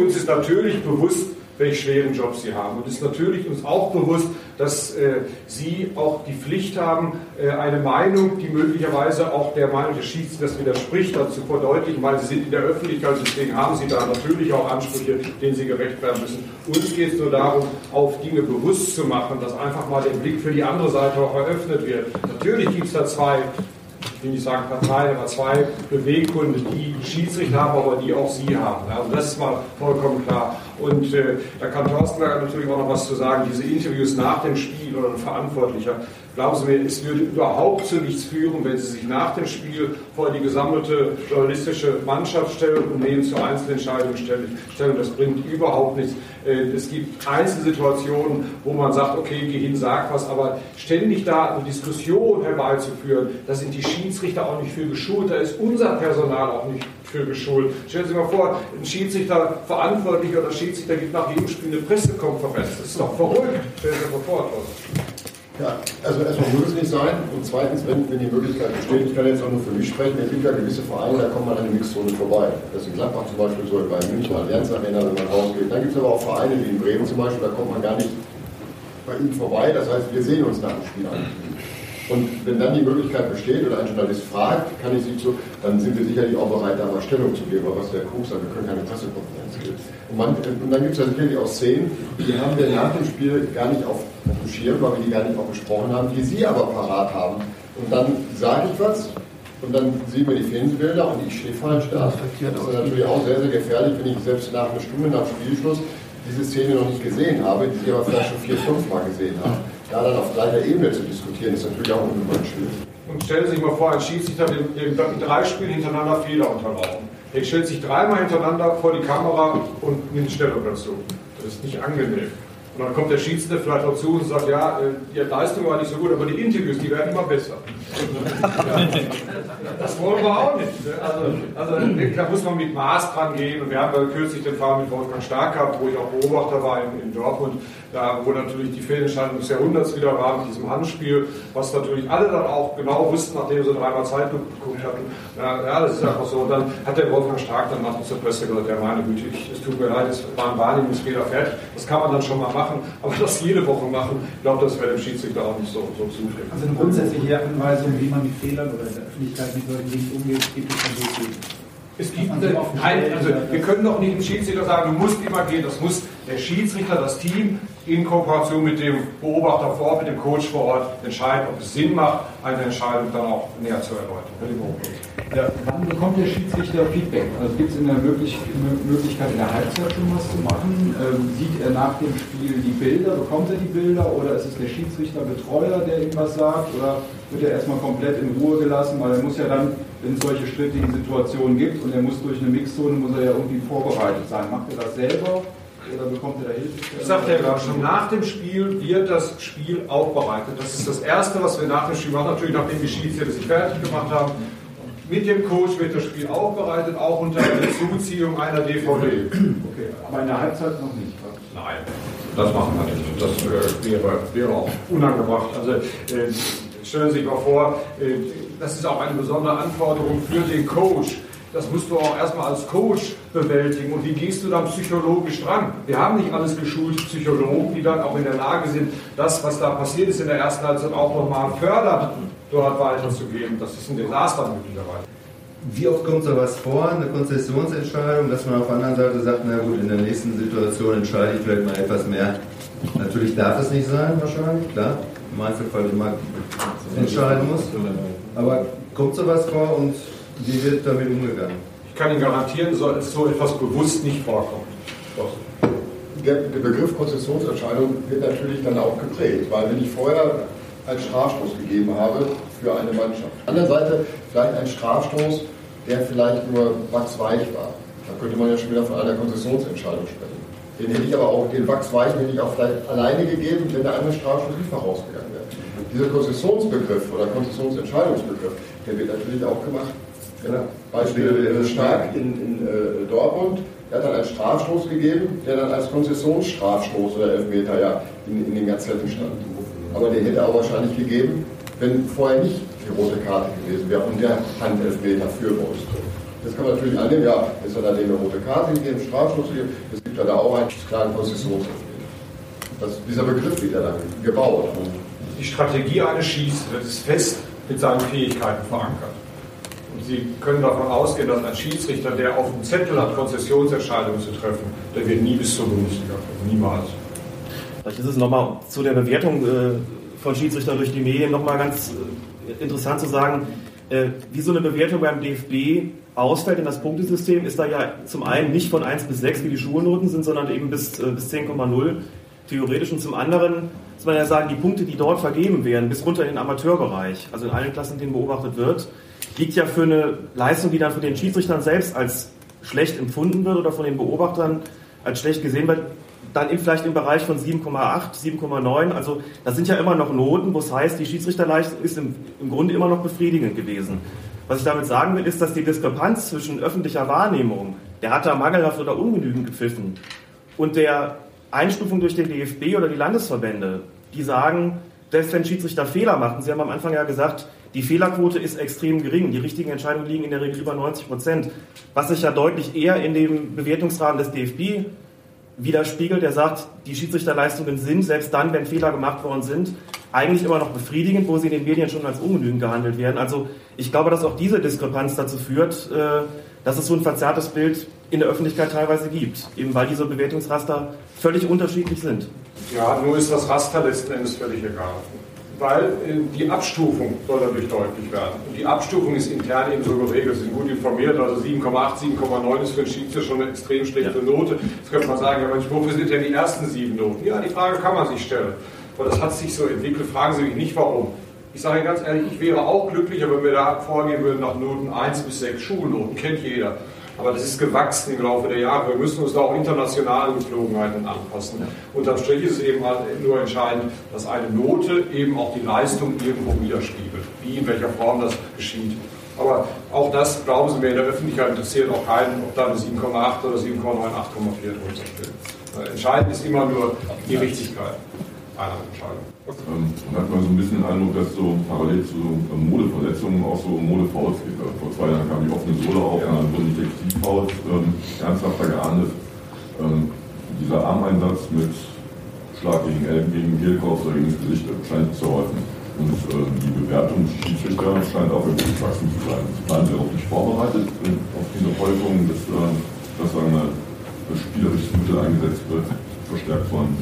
uns ist natürlich bewusst, welche schweren Jobs sie haben. Und es ist natürlich uns auch bewusst, dass äh, sie auch die Pflicht haben, äh, eine Meinung, die möglicherweise auch der Meinung des Schiedsrichters widerspricht, dazu verdeutlichen, weil sie sind in der Öffentlichkeit, deswegen haben sie da natürlich auch Ansprüche, denen sie gerecht werden müssen. Uns geht es nur darum, auf Dinge bewusst zu machen, dass einfach mal der Blick für die andere Seite auch eröffnet wird. Natürlich gibt es da zwei ich will nicht sagen Parteien, aber zwei Beweggründe, die Schiedsrichter haben, aber die auch Sie haben. Also das ist mal vollkommen klar. Und äh, da kann Thorsten natürlich auch noch was zu sagen. Diese Interviews nach dem Spiel oder ein Verantwortlicher, glauben Sie mir, es würde überhaupt zu nichts führen, wenn Sie sich nach dem Spiel vor die gesammelte journalistische Mannschaft stellen und denen zu Einzelentscheidungen stellen. Das bringt überhaupt nichts. Äh, es gibt Einzelsituationen, wo man sagt, okay, geh hin, sag was, aber ständig da eine Diskussion herbeizuführen, da sind die Schiedsrichter auch nicht für geschult, da ist unser Personal auch nicht für geschult. Stellen Sie sich mal vor, ein Schiedsrichter, Verantwortlicher oder Schiedsrichter gibt nach jedem Spiel eine Pressekonferenz. Das ist doch verrückt. Stellen Sie sich mal vor, ja, also erstmal muss es nicht sein und zweitens, wenn, wenn die Möglichkeit besteht, ich kann jetzt auch nur für mich sprechen, es gibt ja gewisse Vereine, da kommt man an der Mixzone vorbei. Das ist in Gladbach zum Beispiel so, bei München Allianz Arena, wenn man rausgeht. Dann gibt es aber auch Vereine wie in Bremen zum Beispiel, da kommt man gar nicht bei ihnen vorbei. Das heißt, wir sehen uns nach dem Spiel an. Und wenn dann die Möglichkeit besteht oder ein Journalist fragt, kann ich Sie zu, dann sind wir sicherlich auch bereit, da mal Stellung zu geben. Aber was der Krug sagt, wir können keine Pressekonferenz geben. Und, man, und dann gibt es ja sicherlich auch Szenen, die haben wir nach dem Spiel gar nicht auf dem Schirm, weil wir die gar nicht auch besprochen haben, die Sie aber parat haben. Und dann sage ich was und dann sehen wir die Fernsehbilder und ich stehe falsch da. Das ist natürlich auch sehr, sehr gefährlich, wenn ich selbst nach einer Stunde nach Spielschluss diese Szene noch nicht gesehen habe, die ich aber vielleicht schon vier, fünf Mal gesehen habe da dann auf gleicher Ebene zu diskutieren, ist natürlich auch ungemein schwierig. Und stellen Sie sich mal vor, ein Schiedsrichter hat in drei Spielen hintereinander Fehler unterlaufen. Er stellt sich dreimal hintereinander vor die Kamera und nimmt Stellung dazu. Das ist nicht angenehm. Und dann kommt der Schiedsrichter vielleicht auch zu und sagt, ja, äh, die Leistung war nicht so gut, aber die Interviews, die werden immer besser. das wollen wir auch nicht. Ne? Also, also da muss man mit Maß dran gehen. Und wir haben kürzlich den Fall mit Wolfgang Stark gehabt, wo ich auch Beobachter war in, in Dortmund da, wo natürlich die Fehlentscheidung des Jahrhunderts wieder war mit diesem Handspiel, was natürlich alle dann auch genau wussten, nachdem sie dreimal Zeit geguckt hatten. Ja, ja, das ist einfach so. Und dann hat der Wolfgang Stark dann nach zur Presse gesagt, ja meine Güte, ich, es tut mir leid, es war ein Wahrnehmungsfehler fertig. Das kann man dann schon mal machen, aber das jede Woche machen, ich glaube, das wäre dem Schiedsrichter auch nicht so, so zuträglich. Also eine grundsätzliche Anweisung, wie man mit Fehlern oder in der Öffentlichkeit mit solchen Dingen umgeht, gibt es dann so es gibt eine, nein, also wir können doch nicht dem Schiedsrichter sagen, du musst immer gehen. Das muss der Schiedsrichter, das Team in Kooperation mit dem Beobachter vor Ort, mit dem Coach vor Ort entscheiden, ob es Sinn macht, eine Entscheidung dann auch näher zu erläutern. Ja, wann bekommt der Schiedsrichter Feedback? Also gibt es in der Möglich Möglichkeit, in der Halbzeit schon was zu machen? Ähm, sieht er nach dem Spiel die Bilder? Bekommt er die Bilder? Oder ist es der Schiedsrichter Betreuer, der ihm was sagt? Oder wird er erstmal komplett in Ruhe gelassen? Weil er muss ja dann, wenn es solche strittigen Situationen gibt und er muss durch eine Mixzone, muss er ja irgendwie vorbereitet sein. Macht er das selber? Oder bekommt er da Hilfe? Ich sagte ja gerade schon, nach dem Spiel wird das Spiel aufbereitet. Das ist das Erste, was wir nach dem Spiel machen, natürlich nachdem die Schiedsrichter sich fertig gemacht haben. Mit dem Coach wird das Spiel aufbereitet, auch unter Zuziehung einer DVD. Okay, aber in der Halbzeit noch nicht. Nein, das machen wir nicht. Das äh, wäre, wäre auch unangebracht. Also äh, stellen Sie sich mal vor, äh, das ist auch eine besondere Anforderung für den Coach das musst du auch erstmal als Coach bewältigen. Und wie gehst du dann psychologisch dran? Wir haben nicht alles geschulte Psychologen, die dann auch in der Lage sind, das, was da passiert ist in der ersten Halbzeit, auch nochmal fördern, dort weiterzugeben. Das ist ein Desaster möglicherweise. Wie oft kommt sowas vor, eine Konzessionsentscheidung, dass man auf der anderen Seite sagt, na gut, in der nächsten Situation entscheide ich vielleicht mal etwas mehr. Natürlich darf es nicht sein, wahrscheinlich, klar. Im Einzelfall immer entscheiden muss. Aber kommt sowas vor und wie wird damit umgegangen? Ich kann Ihnen garantieren, dass so etwas bewusst nicht vorkommt. Der, der, Begriff Konzessionsentscheidung wird natürlich dann auch geprägt, weil wenn ich vorher einen Strafstoß gegeben habe für eine Mannschaft, auf der anderen Seite vielleicht ein Strafstoß, der vielleicht nur wachsweich war, da könnte man ja schon wieder von einer Konzessionsentscheidung sprechen. Den hätte ich aber auch, den wachsweichen hätte ich auch vielleicht alleine gegeben, wenn der andere Strafstoß nicht vorausgegangen wäre. Dieser Konzessionsbegriff oder Konzessionsentscheidungsbegriff, der wird natürlich auch gemacht Genau. Beispiel Stark in, in äh, Dortmund, der hat dann einen Strafstoß gegeben, der dann als Konzessionsstrafstoß oder Elfmeter ja in, in den Gazetten stand. Aber der hätte auch wahrscheinlich gegeben, wenn vorher nicht die rote Karte gewesen wäre und der Handelfmeter für Wolfsburg. Das kann man natürlich annehmen, ja, es hat dann eine rote Karte gegeben, Strafstoß gegeben, es gibt ja da auch einen klaren Konzessionselfmeter. dieser Begriff wird ja dann gebaut. Die Strategie eines Schießes ist fest mit seinen Fähigkeiten verankert. Sie können davon ausgehen, dass ein Schiedsrichter, der auf dem Zettel hat, Konzessionsentscheidungen zu treffen, der wird nie bis zur Bundesliga kommen. Niemals. Vielleicht ist es nochmal zu der Bewertung äh, von Schiedsrichtern durch die Medien nochmal ganz äh, interessant zu sagen, Äh, wie so eine Bewertung beim DFB ausfällt in das Punktesystem, ist da ja zum einen nicht von 1 bis 6, wie die Schulnoten sind, sondern eben bis, bis 10,0 theoretisch. Und zum anderen muss man ja sagen, die Punkte, die dort vergeben werden, bis runter in den Amateurbereich, also in allen Klassen, in denen beobachtet wird, liegt ja für eine Leistung, die dann von den Schiedsrichtern selbst als schlecht empfunden wird oder von den Beobachtern als schlecht gesehen wird, dann vielleicht im Bereich von 7,8, 7,9. Also das sind ja immer noch Noten, wo es heißt, die Schiedsrichterleistung ist im, im Grunde immer noch befriedigend gewesen. Was ich damit sagen will, ist, dass die Diskrepanz zwischen öffentlicher Wahrnehmung, der hat da mangelhaft oder ungenügend gepfiffen, und der Einstufung durch den DFB oder die Landesverbände, die sagen, selbst wenn Schiedsrichter Fehler machen, Sie haben am Anfang ja gesagt, die Fehlerquote ist extrem gering. Die richtigen Entscheidungen liegen in der Regel über 90 Prozent. Was sich ja deutlich eher in dem Bewertungsrahmen des DFB widerspiegelt. Der sagt, die Schiedsrichterleistungen sind, selbst dann, wenn Fehler gemacht worden sind, eigentlich immer noch befriedigend, wo sie in den Medien schon als ungenügend gehandelt werden. Also ich glaube, dass auch diese Diskrepanz dazu führt, äh, dass es so ein verzerrtes Bild in der Öffentlichkeit teilweise gibt, eben weil diese Bewertungsraster völlig unterschiedlich sind. Ja, nur ist das Raster letzten Endes völlig egal. Weil äh, die Abstufung soll dadurch deutlich werden. Und die Abstufung ist intern eben so geregelt. Sie sind gut informiert, also 7,8, 7,9 ist für einen Schiedsrichter schon eine extrem schlechte Note. Jetzt könnte man sagen, ja Mensch, wofür sind denn die ersten sieben Noten? Ja, die Frage kann man sich stellen. Aber das hat sich so entwickelt. Fragen Sie mich nicht, warum. Ich sage Ihnen ganz ehrlich, ich wäre auch glücklicher, wenn wir da vorgehen würden nach Noten 1 bis 6 Schulnoten. Kennt jeder. Aber das ist gewachsen im Laufe der Jahre. Wir müssen uns da auch internationalen Gepflogenheiten anpassen. Unterm Strich ist es eben halt nur entscheidend, dass eine Note eben auch die Leistung irgendwo widerspiegelt. Wie, in welcher Form das geschieht. Aber auch das, glauben Sie mir, in der Öffentlichkeit interessiert auch keinen, ob da eine 7,8 oder 7,9, 8,4 drunter steht. Entscheidend ist immer nur die Richtigkeit einer Entscheidung. Ähm, man hat man so ein bisschen den Eindruck, dass so parallel zu ähm, Modeverletzungen auch so Modefouls gibt. Also vor zwei Jahren kam die offene Sohle auf dann wurden die Textilfouls ähm, ernsthafter geahndet. Ähm, dieser Armeinsatz mit Schlag gegen Elben, gegen Kehlkopf oder gegen das Gesicht scheint zu häufen. Und äh, die Bewertung Schiedsrichter scheint auch wirklich wachsen zu sein. Sie waren darauf nicht vorbereitet, äh, auf diese Häufung, dass, äh, dass eine, das spielerisches Mittel eingesetzt wird, verstärkt von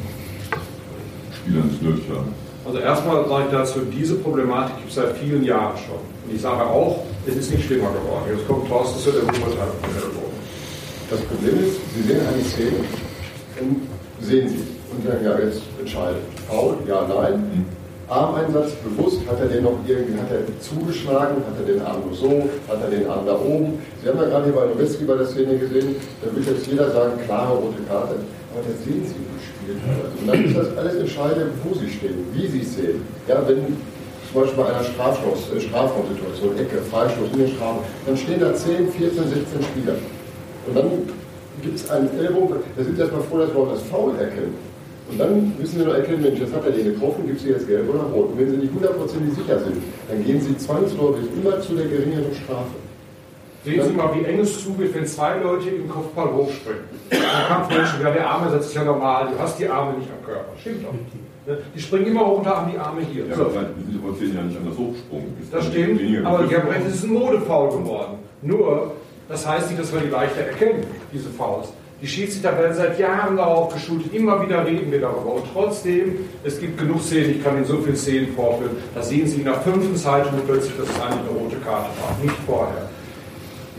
Spieler nicht nötig haben? Also erstmal sage ich dazu, diese Problematik gibt es seit vielen Jahren schon. Und ich sage auch, es ist nicht schlimmer geworden. Jetzt kommt Thorsten zu der Beurteilung. Das Problem ist, Sie sehen eine Szene und sehen Sie und sagen, ja, jetzt entscheidet. Foul, ja, nein. Mhm. Armeinsatz bewusst, hat er den noch irgendwie, hat er zugeschlagen, hat er den Arm nur so, hat er den Arm da oben. Sie haben ja gerade hier bei Nowitzki bei der Szene gesehen, da wird jetzt jeder sagen, klare rote Karte. Aber da sehen Sie und dann ist das alles entscheidend, wo sie stehen, wie sie es sehen. Ja, wenn zum Beispiel bei einer Strafstoß, äh, Strafraumsituation, Ecke, Freistoß in den Strafraum, dann stehen da 10, 14, 16 Spieler. Und dann gibt es einen Ellbogen, da sind sie erstmal froh, dass wir auch das Foul erkennen. Und dann müssen sie noch erkennen, Mensch, jetzt hat er den getroffen, gibt sie jetzt gelb oder rot. Und wenn sie nicht hundertprozentig sicher sind, dann gehen sie zwangsläufig immer zu der geringeren Strafe. Sehen Sie mal, wie eng es zugeht, wenn zwei Leute im Kopfball hochspringen. Ein Kampfmenschen, ja, der Arme setzt sich ja normal, du hast die Arme nicht am Körper. Stimmt doch. Ne? Die springen immer hoch und haben die Arme hier. Ja, so. aber die Situation ja nicht an das Hochsprung. Das stimmt, aber die haben recht, es ist ein Modefaul geworden. Nur, das heißt nicht, dass wir die leichter erkennen, diese Fouls. Die Schiedsrichter werden seit Jahren darauf geschult, immer wieder reden wir darüber. Und trotzdem, es gibt genug Szenen, ich kann Ihnen so viele Szenen vorführen, da sehen Sie nach fünften Zeitpunkt plötzlich, dass es eine rote Karte war, nicht vorher.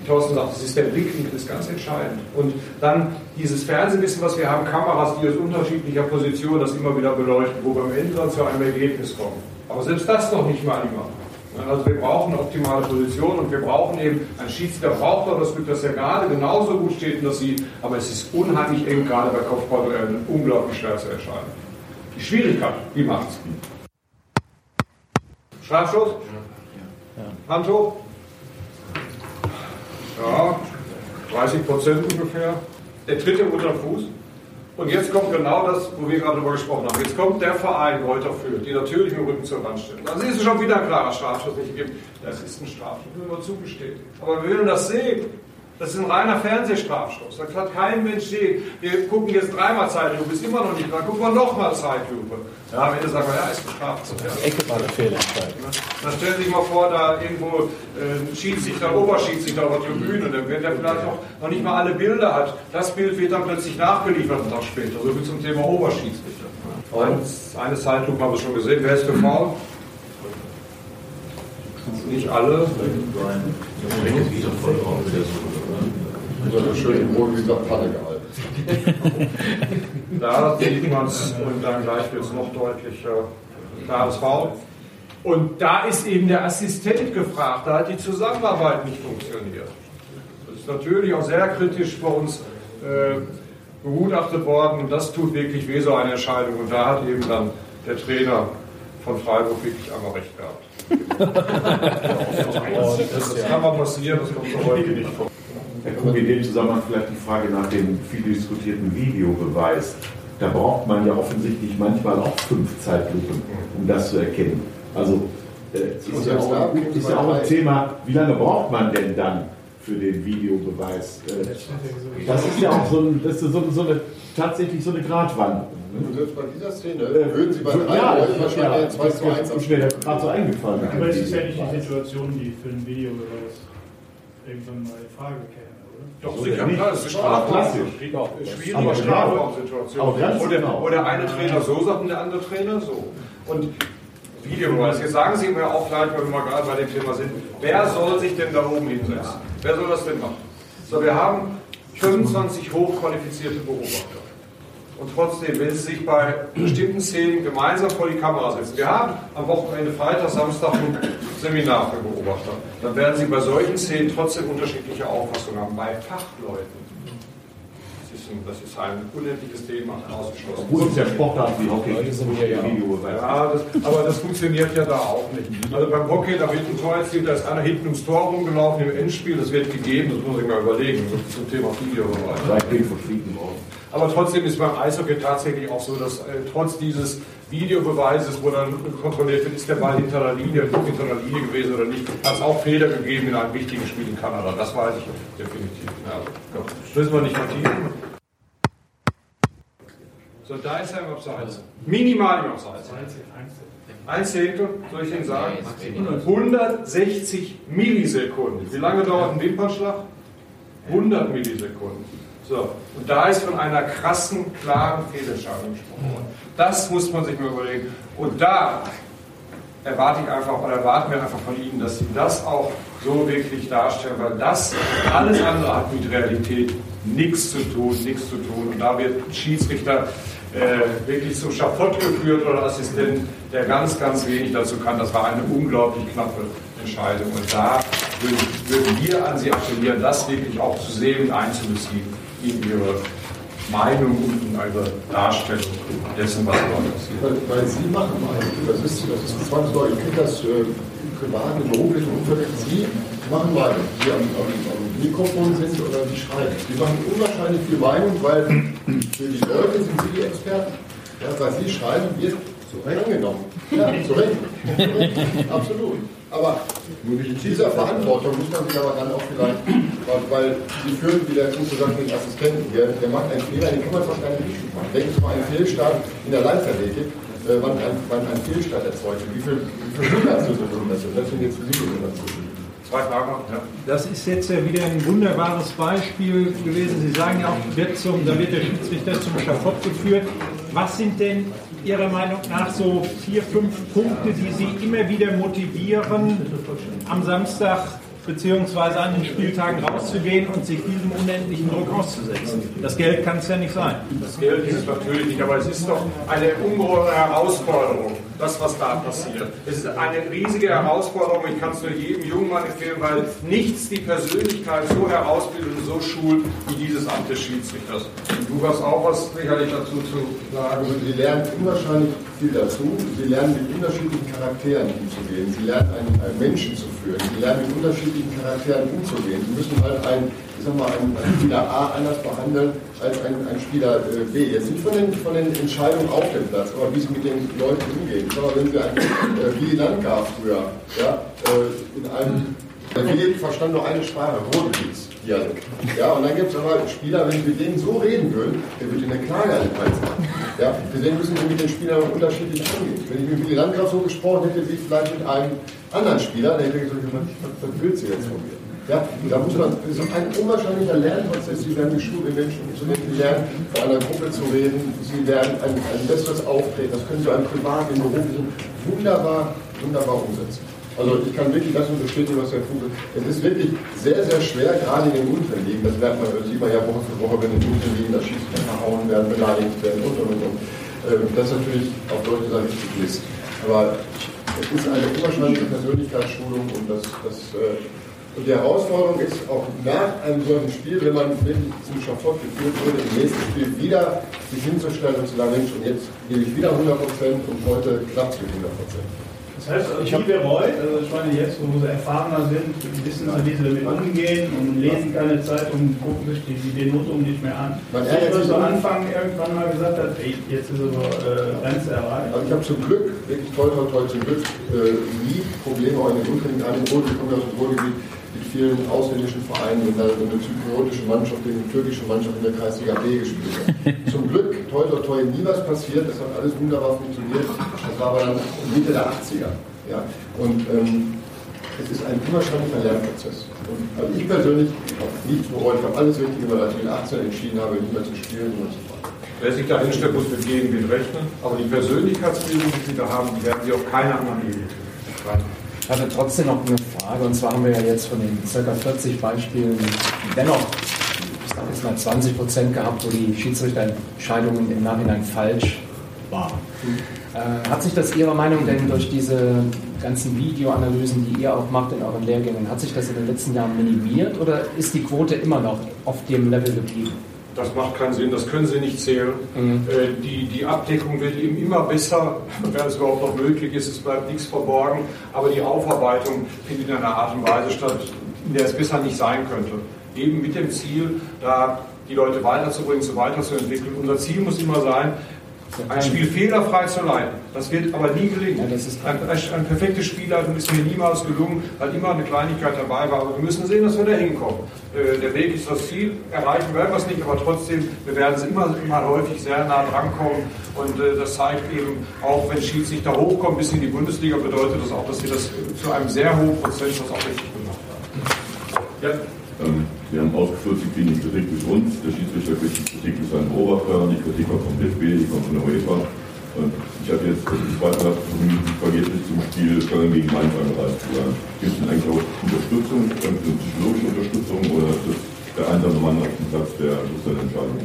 Thorsten sagt, das ist der Blickwinkel, ist ganz entscheidend. Und dann dieses Fernsehwissen, was wir haben, Kameras, die aus unterschiedlicher Position das immer wieder beleuchten, wo wir am Ende dann zu einem Ergebnis kommen. Aber selbst das noch nicht mal immer. Also wir brauchen eine optimale Position und wir brauchen eben, ein Schiedsrichter braucht doch das Glück, dass er gerade genauso gut steht und das sieht, aber es ist unheimlich eng, gerade bei Kopfballduellen, unglaublich schwer zu entscheiden. Die Schwierigkeit, wie macht's? Strafschuss? Hand hoch? Ja, 30 Prozent ungefähr. Der tritt im unteren Fuß. Und jetzt kommt genau das, wo wir gerade darüber gesprochen haben. Jetzt kommt der Verein Reuter Fürth, die natürlich im Rücken zur Wand stellen. Also ist es schon wieder ein klarer Strafschuss nicht gegeben. Das ist ein Strafschuss, will man zugestehen. Aber wir wollen das sehen. Das ist ein reiner Fernsehstrafstoß. Da kann kein Mensch sehen. Wir gucken jetzt dreimal Zeitlupe, ist immer noch nicht. Dann gucken wir nochmal Zeitlupe. Ja, am Ende sagen wir, ja, ist bestraft. Ja. Ecke war eine Fehlentscheidung. Dann stellen Sie sich mal vor, da irgendwo äh, Schiedsrichter, Oberschiedsrichter auf der Tribüne, dann wird der vielleicht auch noch nicht mal alle Bilder hat. Das Bild wird dann plötzlich nachgeliefert einen Tag später. So viel zum Thema Oberschiedsrichter. Eine Zeitlupe haben wir schon gesehen. Wer ist für Foul? Nicht alle. Das geht doch vollkommen wieder so. So eine schöne Wohlwieser Panne gehalten. Da sieht man es und dann gleich wird es noch deutlicher. Klares Foul. Und da ist eben der Assistent gefragt, da hat die Zusammenarbeit nicht funktioniert. Das ist natürlich auch sehr kritisch bei uns äh, begutachtet worden und das tut wirklich weh, so eine Entscheidung. Und da hat eben dann der Trainer von Freiburg wirklich einmal recht gehabt. das kann mal passieren, das kommt so heute nicht vor. Herr Krug, in dem Zusammenhang vielleicht die Frage nach dem viel diskutierten Videobeweis. Da braucht man ja offensichtlich manchmal auch fünf Zeitlupen, um das zu erkennen. Also äh, ist, ja auch, ist ja auch ein Thema, wie lange braucht man denn dann für den Videobeweis? Äh, das ist ja auch so, ein, das ist so, so eine, tatsächlich so eine Gratwanderung. Und selbst bei dieser Szene würden Sie bei drei ja, Leuten wahrscheinlich ja, 2 zu 1 ist mir gerade so eingefallen. Aber es ist ja nicht die Situation, die für ein Videobeweis irgendwann mal in Frage käme, Doch, sicher, klar, das ist Strafklassisch. Schwierige Strafraumsituation. Wo der, wo der eine Trainer so sagt und der andere Trainer so. Und Videobeweis, jetzt sagen Sie mir auch gleich, weil wir mal gerade bei dem Thema sind, wer soll sich denn da oben hinsetzen? Wer soll das denn machen? So, wir haben 25 hochqualifizierte Beobachter. Und trotzdem, wenn Sie sich bei bestimmten Szenen gemeinsam vor die Kamera setzen, wir haben am Wochenende Freitag, Samstag ein Seminar für Beobachter, dann werden Sie bei solchen Szenen trotzdem unterschiedliche Auffassungen haben. Bei Fachleuten, das ist ein, das ist ein unendliches Thema, ausgeschlossen. Gut, ist ja Sportart wie Hockey. Ja, das, aber das funktioniert ja da auch nicht. Also beim Hockey, da wird ein Tor erzielt, da ist einer hinten ums Tor rumgelaufen im Endspiel, das wird gegeben, das muss ich mal überlegen, zum Thema Videobeweis. Aber trotzdem ist beim Eishockey tatsächlich auch so, dass äh, trotz dieses Videobeweises, wo dann kontrolliert wird, ist der Ball hinter der Linie, hinter der Linie gewesen oder nicht, hat es auch Fehler gegeben in einem wichtigen Spiel in Kanada. Das weiß ich definitiv. Ja, gut. müssen wir nicht vertiefen. So, da ist er im Abseits. Minimal im Abseits. Ein Zehntel, soll ich Ihnen sagen? 160 Millisekunden. Wie lange dauert ein Wimpernschlag? 100 Millisekunden. So, und da ist von einer krassen, klaren Fehlentscheidung gesprochen worden. Das muss man sich mal überlegen. Und da erwarte ich einfach oder erwarten wir einfach von Ihnen, dass Sie das auch so wirklich darstellen, weil das alles andere hat mit Realität nichts zu tun, nichts zu tun. Und da wird ein Schiedsrichter äh, wirklich zum Schafott geführt oder Assistent, der ganz, ganz wenig dazu kann. Das war eine unglaublich knappe Entscheidung. Und da würden, würden wir an Sie appellieren, das wirklich auch zu sehen und einzubeziehen in Ihre Meinung und in Ihre Darstellung dessen, was dort passiert. Weil, weil Sie machen Meinung. Das ist, das ist zwangsläufig. Ich kriege das äh, im privaten, beruflichen Umfeld. Sie machen Meinung. Die am, am, am Mikrofon sind oder die schreiben. Die machen unwahrscheinlich viel Meinung, weil für die Leute sind Sie die Experten. Ja, was Sie schreiben, wird so angenommen. Ja, zu Recht. Zu Recht. Absolut. Aber mit dieser Verantwortung muss man sich aber dann auch vielleicht, weil, die führen, wie der Kunst sagt, den Assistenten, der, der macht einen Fehler, den kann man fast gar nicht richtig machen. Denken Sie mal einen Fehlstart in der Leichtathletik, äh, wann, ein, wann ein Fehlstart erzeugt wird. Wie viel, wie viel das sind? Das sind jetzt Simulationen. Zwei Fragen ja. Das ist jetzt ja wieder ein wunderbares Beispiel gewesen. Sie sagen ja auch, wird zum, da wird der Schiedsrichter zum Schafott geführt. Was sind denn Ihrer Meinung nach so vier, fünf Punkte, die Sie immer wieder motivieren, am Samstag beziehungsweise an den Spieltagen rauszugehen und sich diesem unendlichen Druck auszusetzen? Das Geld kann es ja nicht sein. Das Geld ist es natürlich nicht, aber es ist doch eine ungeheure Herausforderung, das, was da passiert. Es ist eine riesige Herausforderung, ich kann es nur jedem jungen Mann empfehlen, weil nichts die Persönlichkeit so herausbildet und so schult wie dieses Amt des Schiedsrichters. Und du hast auch was sicherlich dazu zu sagen. Also Sie lernen unwahrscheinlich viel dazu. Sie lernen mit unterschiedlichen Charakteren umzugehen. Sie lernen einen, einen Menschen zu führen. Sie lernen mit unterschiedlichen Charakteren umzugehen. Sie müssen halt einen, ich sag mal, einen, Spieler A anders behandeln als einen, einen Spieler äh, B. Jetzt nicht von den, von den Entscheidungen auf dem Platz, aber wie sie mit den Leuten umgehen. Mal, wenn Sie einen äh, Willy Landgraf früher ja, äh, in einem der Willi verstand nur eine Sprache, Ruhrgebietsdialekt. Ja, und dann gibt es aber Spieler, wenn Sie mit denen so reden würden, der würde Ihnen eine Klage Hals machen. Ja, deswegen müssen Sie mit den Spielern unterschiedlich umgehen. Wenn ich mit Willi Landgraf so gesprochen hätte, wie vielleicht mit einem anderen Spieler, dann hätte ich gesagt, was, willst du jetzt von mir? Ja, da muss man, das ist ein unwahrscheinlicher Lernprozess. Sie werden geschult, mit Menschen Sie lernen, vor einer Gruppe zu reden, Sie lernen ein, ein besseres Auftreten. Das können Sie im privaten, im beruflichen wunderbar, wunderbar umsetzen. Also ich kann wirklich das bestätigen, was Herr Fuge. Es ist wirklich sehr, sehr schwer, gerade in den unteren Ligen. Das merkt man, das sieht man ja Woche für Woche, wenn in den unteren Ligen da Schießen verhauen werden, beleidigt werden und und und. Ähm, das ist natürlich auf Deutsch gesagt richtig Mist. Aber es ist eine unwahrscheinliche Persönlichkeitsschulung und das, das äh, und die Herausforderung ist auch nach einem solchen Spiel, wenn man wirklich zum Schafott geführt wurde, im nächsten Spiel wieder sich hinzustellen und zu sagen, Mensch, und jetzt gebe ich wieder 100 Prozent und heute klappt es mit 100 Prozent. Das heißt, also die bereut, also ich meine jetzt, wo sie erfahrener sind, wissen, wie sie damit umgehen und lesen keine Zeitung, gucken sich die, die Notung nicht mehr an. Man ärgert sich so Anfang irgendwann mal gesagt hat, ey, jetzt ist aber äh, Grenze erreicht. Also ich habe zum Glück, wirklich toll, toll, toll, zum Glück äh, nie Probleme auch in den Unteren an dem Ruhrgebiet, aus dem Ruhrgebiet vielen ausländischen Vereinen, wenn da eine zypriotische Mannschaft gegen eine türkische Mannschaft in der Kreisliga B gespielt hat. Zum Glück, toi, toi, toi, nie was passiert, das hat alles wunderbar funktioniert. Das war aber dann Mitte der 80er. Ja? Und ähm, es ist ein unwahrscheinlicher Lernprozess. Und also ich persönlich habe nichts bereut, ich habe alles Richtige, weil ich mit 18 entschieden habe, nicht mehr zu spielen, sondern zu fahren. Wer sich da hinstellt, muss mit Gegenwind rechnen. Aber die Persönlichkeitsbildung, die Sie da haben, die werden Sie auf keine anderen Ebene ich hatte trotzdem noch eine Frage, und zwar haben wir ja jetzt von den ca. 40 Beispielen dennoch, jetzt mal 20 Prozent gehabt, wo die Schiedsrichterentscheidungen im Nachhinein falsch waren. Äh, hat sich das Ihrer Meinung denn durch diese ganzen Videoanalysen, die ihr auch macht in euren Lehrgängen, hat sich das in den letzten Jahren minimiert oder ist die Quote immer noch auf dem Level geblieben? Das macht keinen Sinn, das können Sie nicht zählen. Mhm. Äh, die, die Abdeckung wird eben immer besser, wenn es überhaupt noch möglich ist, es bleibt nichts verborgen, aber die Aufarbeitung findet in einer Art und Weise statt, in der es besser nicht sein könnte. Eben mit dem Ziel, da die Leute weiterzubringen, zu weiterzuentwickeln. Unser Ziel muss immer sein, ein Spiel fehlerfrei zu leiten. Das wird aber nie gelingen. Ein, ein, perfektes Spielleitung ist mir niemals gelungen, weil immer eine Kleinigkeit dabei war. Aber wir müssen sehen, dass wir da hinkommen. Äh, der Weg ist das Ziel. Erreichen werden wir es nicht, aber trotzdem, wir werden es immer, immer häufig sehr nah drankommen. Und äh, das zeigt eben, auch wenn Schiedsrichter hochkommen bis in die Bundesliga, bedeutet das auch, dass wir das zu einem sehr hohen Prozentsatz auch richtig gemacht haben. Ja. Wir haben ausgeführt, Sie kriegen die Kritik durch uns. Der Schiedsrichter kriegt die Kritik durch seinen Beobachter. Die Kritik kommt vom DFB, die kommt von der UEFA. Ich habe jetzt die zweite vergeblich zum Spiel Köln gegen Mainz angereist. Gibt es denn eigentlich auch Unterstützung, eine psychologische Unterstützung oder ist das der einsame Mann auf dem Platz der seine Entscheidung?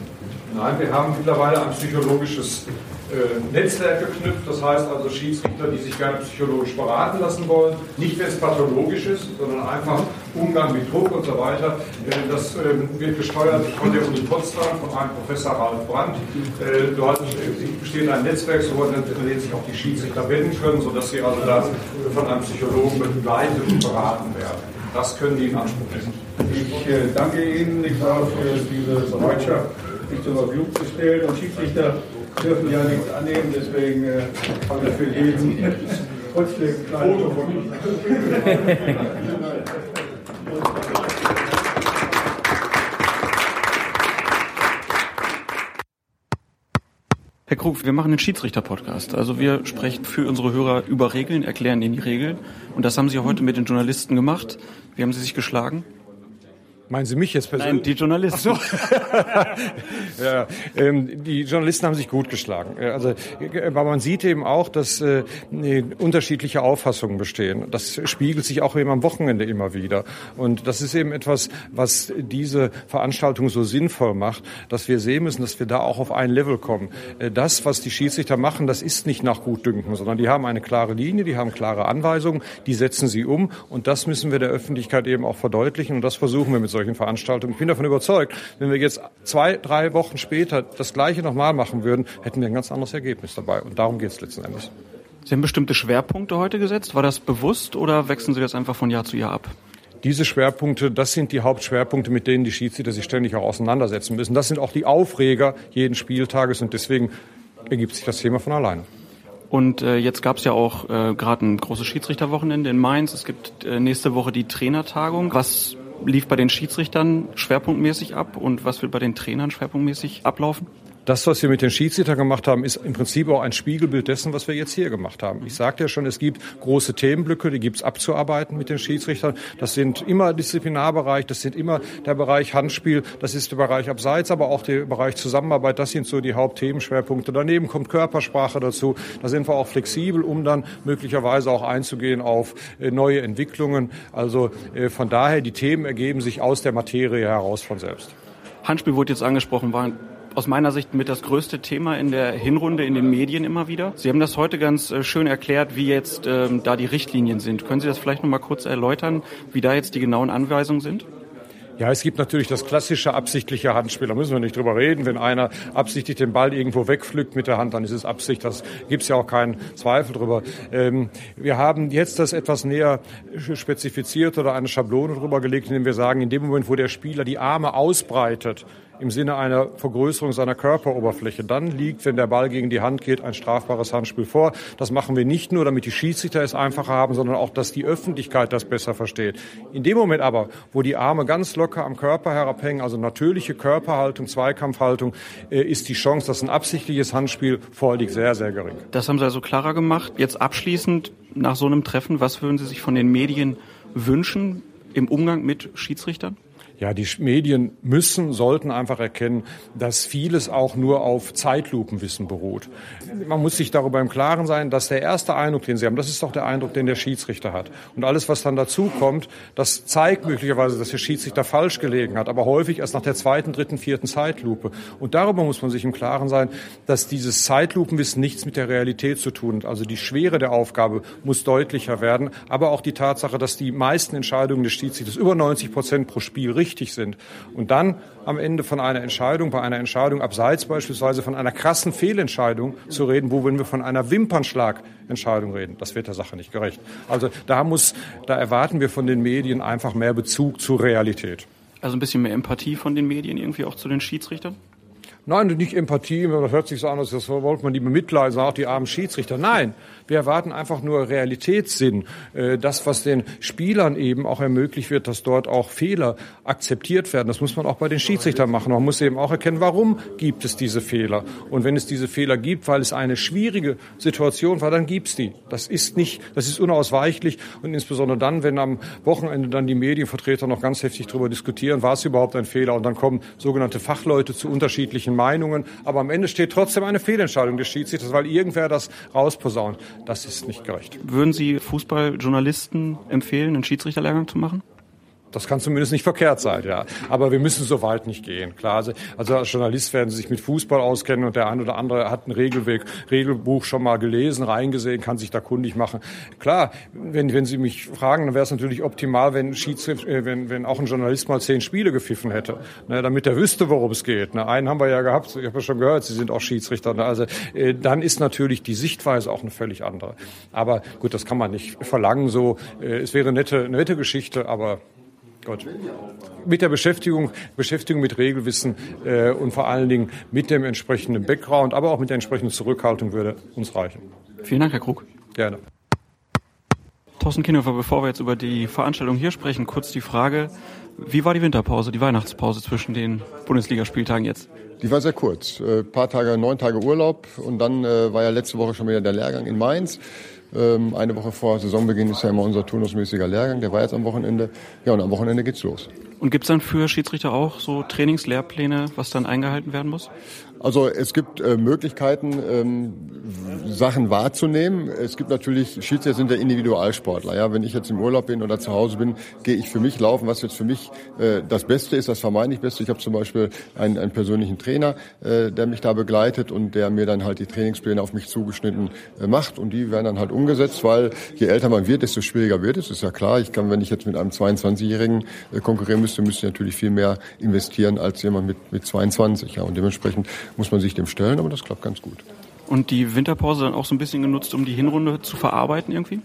Nein, wir haben mittlerweile ein psychologisches äh, Netzwerk geknüpft. Das heißt also Schiedsrichter, die sich gerne psychologisch beraten lassen wollen. Nicht, wenn es pathologisch ist, sondern einfach Umgang mit Druck und so weiter. Äh, das ähm, wird gesteuert von der Uni Potsdam, von einem Professor Ralf Brandt. Äh, dort besteht ein Netzwerk, so dem sich auch die Schiedsrichter wenden können, sodass sie also dann von einem Psychologen begleitet und beraten werden. Das können die in Anspruch nehmen. Ich danke Ihnen, ich für diese Bereitschaft, sich zur Verfügung zu stellen. Und Schiedsrichter dürfen ja nichts annehmen, deswegen äh, habe ich für jeden trotzdem ein kleines Foto von mir. Herr Krug, wir machen einen Schiedsrichter-Podcast. Also wir sprechen für unsere Hörer über Regeln, erklären ihnen die Regeln. Und das haben Sie heute mit den Journalisten gemacht. Wie haben Sie sich geschlagen? Meinen Sie mich jetzt persönlich? Nein, die Journalisten. So. ja, ähm, die Journalisten haben sich gut geschlagen. Also, aber man sieht eben auch, dass äh, unterschiedliche Auffassungen bestehen. Das spiegelt sich auch eben am Wochenende immer wieder. Und das ist eben etwas, was diese Veranstaltung so sinnvoll macht, dass wir sehen müssen, dass wir da auch auf ein Level kommen. Äh, das, was die Schiedsrichter machen, das ist nicht nach Gutdünken, sondern die haben eine klare Linie, die haben klare Anweisungen, die setzen sie um. Und das müssen wir der Öffentlichkeit eben auch verdeutlichen. Und das versuchen wir mit solchen Veranstaltungen. Ich bin davon überzeugt, wenn wir jetzt zwei, drei Wochen später das Gleiche nochmal machen würden, hätten wir ein ganz anderes Ergebnis dabei. Und darum geht es letzten Endes. Sie haben bestimmte Schwerpunkte heute gesetzt. War das bewusst oder wechseln Sie das einfach von Jahr zu Jahr ab? Diese Schwerpunkte, das sind die Hauptschwerpunkte, mit denen die Schiedsrichter sich ständig auch auseinandersetzen müssen. Das sind auch die Aufreger jeden Spieltages und deswegen ergibt sich das Thema von alleine. Und äh, jetzt gab es ja auch äh, gerade ein großes Schiedsrichterwochenende in Mainz. Es gibt äh, nächste Woche die Trainertagung. Was lief bei den Schiedsrichtern schwerpunktmäßig ab und was wird bei den Trainern schwerpunktmäßig ablaufen? Das, was wir mit den Schiedsrichtern gemacht haben, ist im Prinzip auch ein Spiegelbild dessen, was wir jetzt hier gemacht haben. Ich sagte ja schon, es gibt große Themenblöcke, die gibt es abzuarbeiten mit den Schiedsrichtern. Das sind immer Disziplinarbereich, das sind immer der Bereich Handspiel, das ist der Bereich Abseits, aber auch der Bereich Zusammenarbeit. Das sind so die Hauptthemenschwerpunkte. Daneben kommt Körpersprache dazu. Da sind wir auch flexibel, um dann möglicherweise auch einzugehen auf äh, neue Entwicklungen. Also äh, von daher, die Themen ergeben sich aus der Materie heraus von selbst. Handspiel wurde jetzt angesprochen, war aus meiner Sicht mit das größte Thema in der Hinrunde in den Medien immer wieder. Sie haben das heute ganz äh, schön erklärt, wie jetzt ähm, da die Richtlinien sind. Können Sie das vielleicht noch mal kurz erläutern, wie da jetzt die genauen Anweisungen sind? Ja, es gibt natürlich das klassische absichtliche Handspiel. Da müssen wir nicht drüber reden. Wenn einer absichtlich den Ball irgendwo wegpflückt mit der Hand, dann ist es Absicht. Das gibt es ja auch keinen Zweifel drüber. Ähm, wir haben jetzt das etwas näher spezifiziert oder eine Schablone drüber gelegt, indem wir sagen, in dem Moment, wo der Spieler die Arme ausbreitet, im Sinne einer Vergrößerung seiner Körperoberfläche. Dann liegt, wenn der Ball gegen die Hand geht, ein strafbares Handspiel vor. Das machen wir nicht nur, damit die Schiedsrichter es einfacher haben, sondern auch, dass die Öffentlichkeit das besser versteht. In dem Moment aber, wo die Arme ganz locker am Körper herabhängen, also natürliche Körperhaltung, Zweikampfhaltung, äh, ist die Chance, dass ein absichtliches Handspiel vorliegt, sehr, sehr gering. Das haben Sie also klarer gemacht. Jetzt abschließend nach so einem Treffen, was würden Sie sich von den Medien wünschen im Umgang mit Schiedsrichtern? Ja, die Medien müssen, sollten einfach erkennen, dass vieles auch nur auf Zeitlupenwissen beruht. Man muss sich darüber im Klaren sein, dass der erste Eindruck, den Sie haben, das ist doch der Eindruck, den der Schiedsrichter hat. Und alles, was dann dazu kommt, das zeigt möglicherweise, dass der Schiedsrichter falsch gelegen hat, aber häufig erst nach der zweiten, dritten, vierten Zeitlupe. Und darüber muss man sich im Klaren sein, dass dieses Zeitlupenwissen nichts mit der Realität zu tun hat. Also die Schwere der Aufgabe muss deutlicher werden, aber auch die Tatsache, dass die meisten Entscheidungen des Schiedsrichters über 90 Prozent pro Spiel richtig sind. Und dann am Ende von einer Entscheidung, bei einer Entscheidung abseits beispielsweise von einer krassen Fehlentscheidung zu reden, wo wenn wir von einer Wimpernschlagentscheidung reden, das wird der Sache nicht gerecht. Also da muss, da erwarten wir von den Medien einfach mehr Bezug zur Realität. Also ein bisschen mehr Empathie von den Medien irgendwie auch zu den Schiedsrichtern? Nein, nicht Empathie, das hört sich so an, als wollte man die bemitleiden, auch die armen Schiedsrichter. Nein, wir erwarten einfach nur Realitätssinn. Äh, das, was den Spielern eben auch ermöglicht wird, dass dort auch Fehler akzeptiert werden. Das muss man auch bei den Schiedsrichtern machen. Man muss eben auch erkennen, warum gibt es diese Fehler. Und wenn es diese Fehler gibt, weil es eine schwierige Situation war, dann gibt's die. Das ist nicht, das ist unausweichlich. Und insbesondere dann, wenn am Wochenende dann die Medienvertreter noch ganz heftig darüber diskutieren, war es überhaupt ein Fehler? Und dann kommen sogenannte Fachleute zu unterschiedlichen Meinungen. Aber am Ende steht trotzdem eine Fehlentscheidung des Schiedsrichters, weil irgendwer das rausposaunt. Das ist nicht gerecht. Würden Sie Fußballjournalisten empfehlen, einen Schiedsrichterlehrgang zu machen? Das kann zumindest nicht verkehrt sein, ja. Aber wir müssen so weit nicht gehen. Klar, also, also als Journalist werden Sie sich mit Fußball auskennen und der eine oder andere hat ein Regelweg, Regelbuch schon mal gelesen, reingesehen, kann sich da kundig machen. Klar, wenn, wenn Sie mich fragen, dann wäre es natürlich optimal, wenn, äh, wenn, wenn auch ein Journalist mal zehn Spiele gepfiffen hätte, ne, damit er wüsste, worum es geht. Ne, einen haben wir ja gehabt, ich habe ja schon gehört, Sie sind auch Schiedsrichter. Ne, also äh, dann ist natürlich die Sichtweise auch eine völlig andere. Aber gut, das kann man nicht verlangen. So, äh, es wäre eine nette, eine nette Geschichte, aber Gut. Mit der Beschäftigung, Beschäftigung mit Regelwissen äh, und vor allen Dingen mit dem entsprechenden Background, aber auch mit der entsprechenden Zurückhaltung würde uns reichen. Vielen Dank, Herr Krug. Gerne. Thorsten Kienhofer, bevor wir jetzt über die Veranstaltung hier sprechen, kurz die Frage, wie war die Winterpause, die Weihnachtspause zwischen den Bundesligaspieltagen jetzt? Die war sehr kurz. Ein äh, paar Tage, neun Tage Urlaub und dann äh, war ja letzte Woche schon wieder der Lehrgang in Mainz. Ähm, eine Woche vor Saisonbeginn ist ja immer unser turnusmäßiger Lehrgang, der war jetzt am Wochenende. Ja, und am Wochenende geht's los. Und gibt's dann für Schiedsrichter auch so Trainingslehrpläne, was dann eingehalten werden muss? Also es gibt äh, Möglichkeiten, ähm, Sachen wahrzunehmen. Es gibt natürlich, Schiedsrichter sind ja Individualsportler. Ja, wenn ich jetzt im Urlaub bin oder zu Hause bin, gehe ich für mich laufen, was jetzt für mich äh, das Beste ist, das vermeintlich Beste. Ich habe zum Beispiel einen, einen persönlichen Trainer, äh, der mich da begleitet und der mir dann halt die Trainingspläne auf mich zugeschnitten äh, macht und die werden dann halt umgesetzt, weil je älter man wird, desto schwieriger wird es. Ist ja klar. Ich kann, wenn ich jetzt mit einem 22-Jährigen äh, konkurrieren müsste, müsste ich natürlich viel mehr investieren als jemand mit mit 22. Ja, und dementsprechend muss man sich dem stellen, aber das klappt ganz gut. Und die Winterpause dann auch so ein bisschen genutzt, um die Hinrunde zu verarbeiten irgendwie?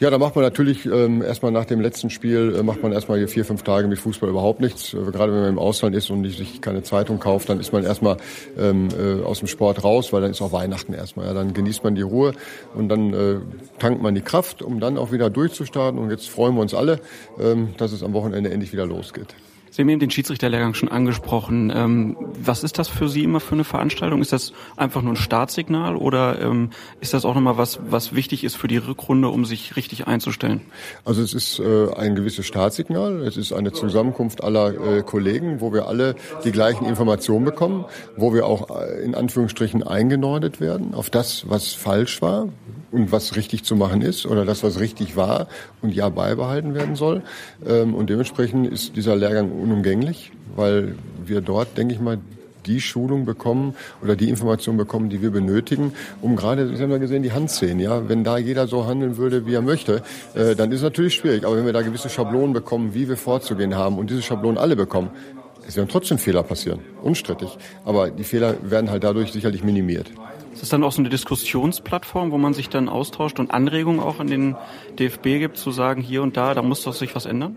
Ja, da macht man natürlich ähm, erstmal nach dem letzten Spiel, äh, macht man erstmal hier vier, fünf Tage mit Fußball überhaupt nichts. Äh, gerade wenn man im Ausland ist und sich keine Zeitung kauft, dann ist man erstmal ähm, äh, aus dem Sport raus, weil dann ist auch Weihnachten erstmal. Ja, dann genießt man die Ruhe und dann äh, tankt man die Kraft, um dann auch wieder durchzustarten. Und jetzt freuen wir uns alle, ähm, dass es am Wochenende endlich wieder losgeht. Sie haben eben den Schiedsrichterlehrgang schon angesprochen. Ähm, was ist das für Sie immer für eine Veranstaltung? Ist das einfach nur ein Startsignal oder ähm, ist das auch nochmal was, was wichtig ist für die Rückrunde, um sich richtig einzustellen? Also es ist äh, ein gewisses Startsignal. Es ist eine Zusammenkunft aller äh, Kollegen, wo wir alle die gleichen Informationen bekommen, wo wir auch äh, in Anführungsstrichen eingenordet werden auf das, was falsch war und was richtig zu machen ist oder das, was richtig war und ja beibehalten werden soll. Ähm, und dementsprechend ist dieser Lehrgang unumgänglich, weil wir dort, denke ich mal, die Schulung bekommen oder die Information bekommen, die wir benötigen, um gerade, Sie haben ja gesehen, die Handszenen, ja, wenn da jeder so handeln würde, wie er möchte, äh, dann ist es natürlich schwierig. Aber wenn wir da gewisse Schablonen bekommen, wie wir vorzugehen haben und diese Schablonen alle bekommen, es werden trotzdem Fehler passieren, unstrittig. Aber die Fehler werden halt dadurch sicherlich minimiert. Ist das dann auch so eine Diskussionsplattform, wo man sich dann austauscht und Anregungen auch an den DFB gibt, zu sagen, hier und da, da muss doch sich was ändern?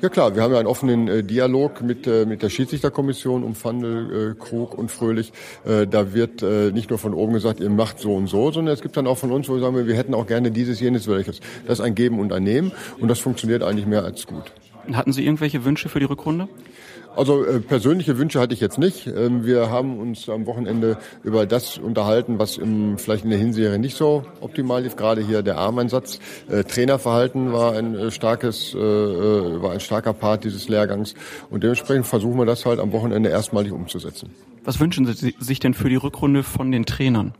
Ja klar, wir haben ja einen offenen äh, Dialog mit, äh, mit der Schiedsrichterkommission um Fandel, äh, Krug und Fröhlich. Da wird nicht nur von oben gesagt, ihr macht so und so, sondern es gibt dann auch von uns, wo wir sagen, wir hätten auch gerne dieses, jenes, welches. Das ist ein Geben und ein Nehmen und das funktioniert eigentlich mehr als gut. Hatten Sie irgendwelche Wünsche für die Rückrunde? Also äh, persönliche Wünsche hatte ich jetzt nicht. Ähm, wir haben uns am Wochenende über das unterhalten, was im, vielleicht in der Hinserie nicht so optimal lief. Gerade hier der Armeinsatz. Äh, Trainerverhalten war ein äh, starkes, äh, äh, war ein starker Part dieses Lehrgangs. Und dementsprechend versuchen wir das halt am Wochenende erstmalig umzusetzen. Was wünschen Sie sich denn für die Rückrunde von den Trainern?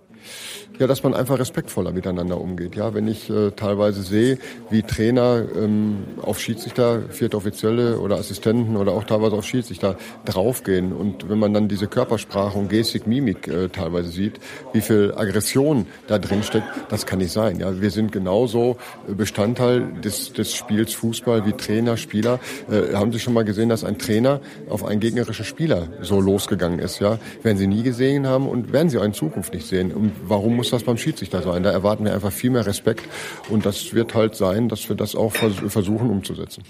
Ja, dass man einfach respektvoller miteinander umgeht. Ja, wenn ich äh, teilweise sehe, wie Trainer ähm, auf Schiedsrichter, vierte Offizielle oder Assistenten oder auch teilweise auf Schiedsrichter draufgehen und wenn man dann diese Körpersprache und Gestik, Mimik äh, teilweise sieht, wie viel Aggression da drin steckt, das kann nicht sein. Ja, wir sind genauso Bestandteil des, des Spiels Fußball wie Trainer, Spieler. Äh, haben Sie schon mal gesehen, dass ein Trainer auf einen gegnerischen Spieler so losgegangen ist? Ja, werden Sie nie gesehen haben und werden Sie auch in Zukunft nicht sehen. Und warum muss das beim Schiedsrichter sein? Da erwarten wir einfach viel mehr Respekt und das wird halt sein, dass wir das auch versuchen umzusetzen.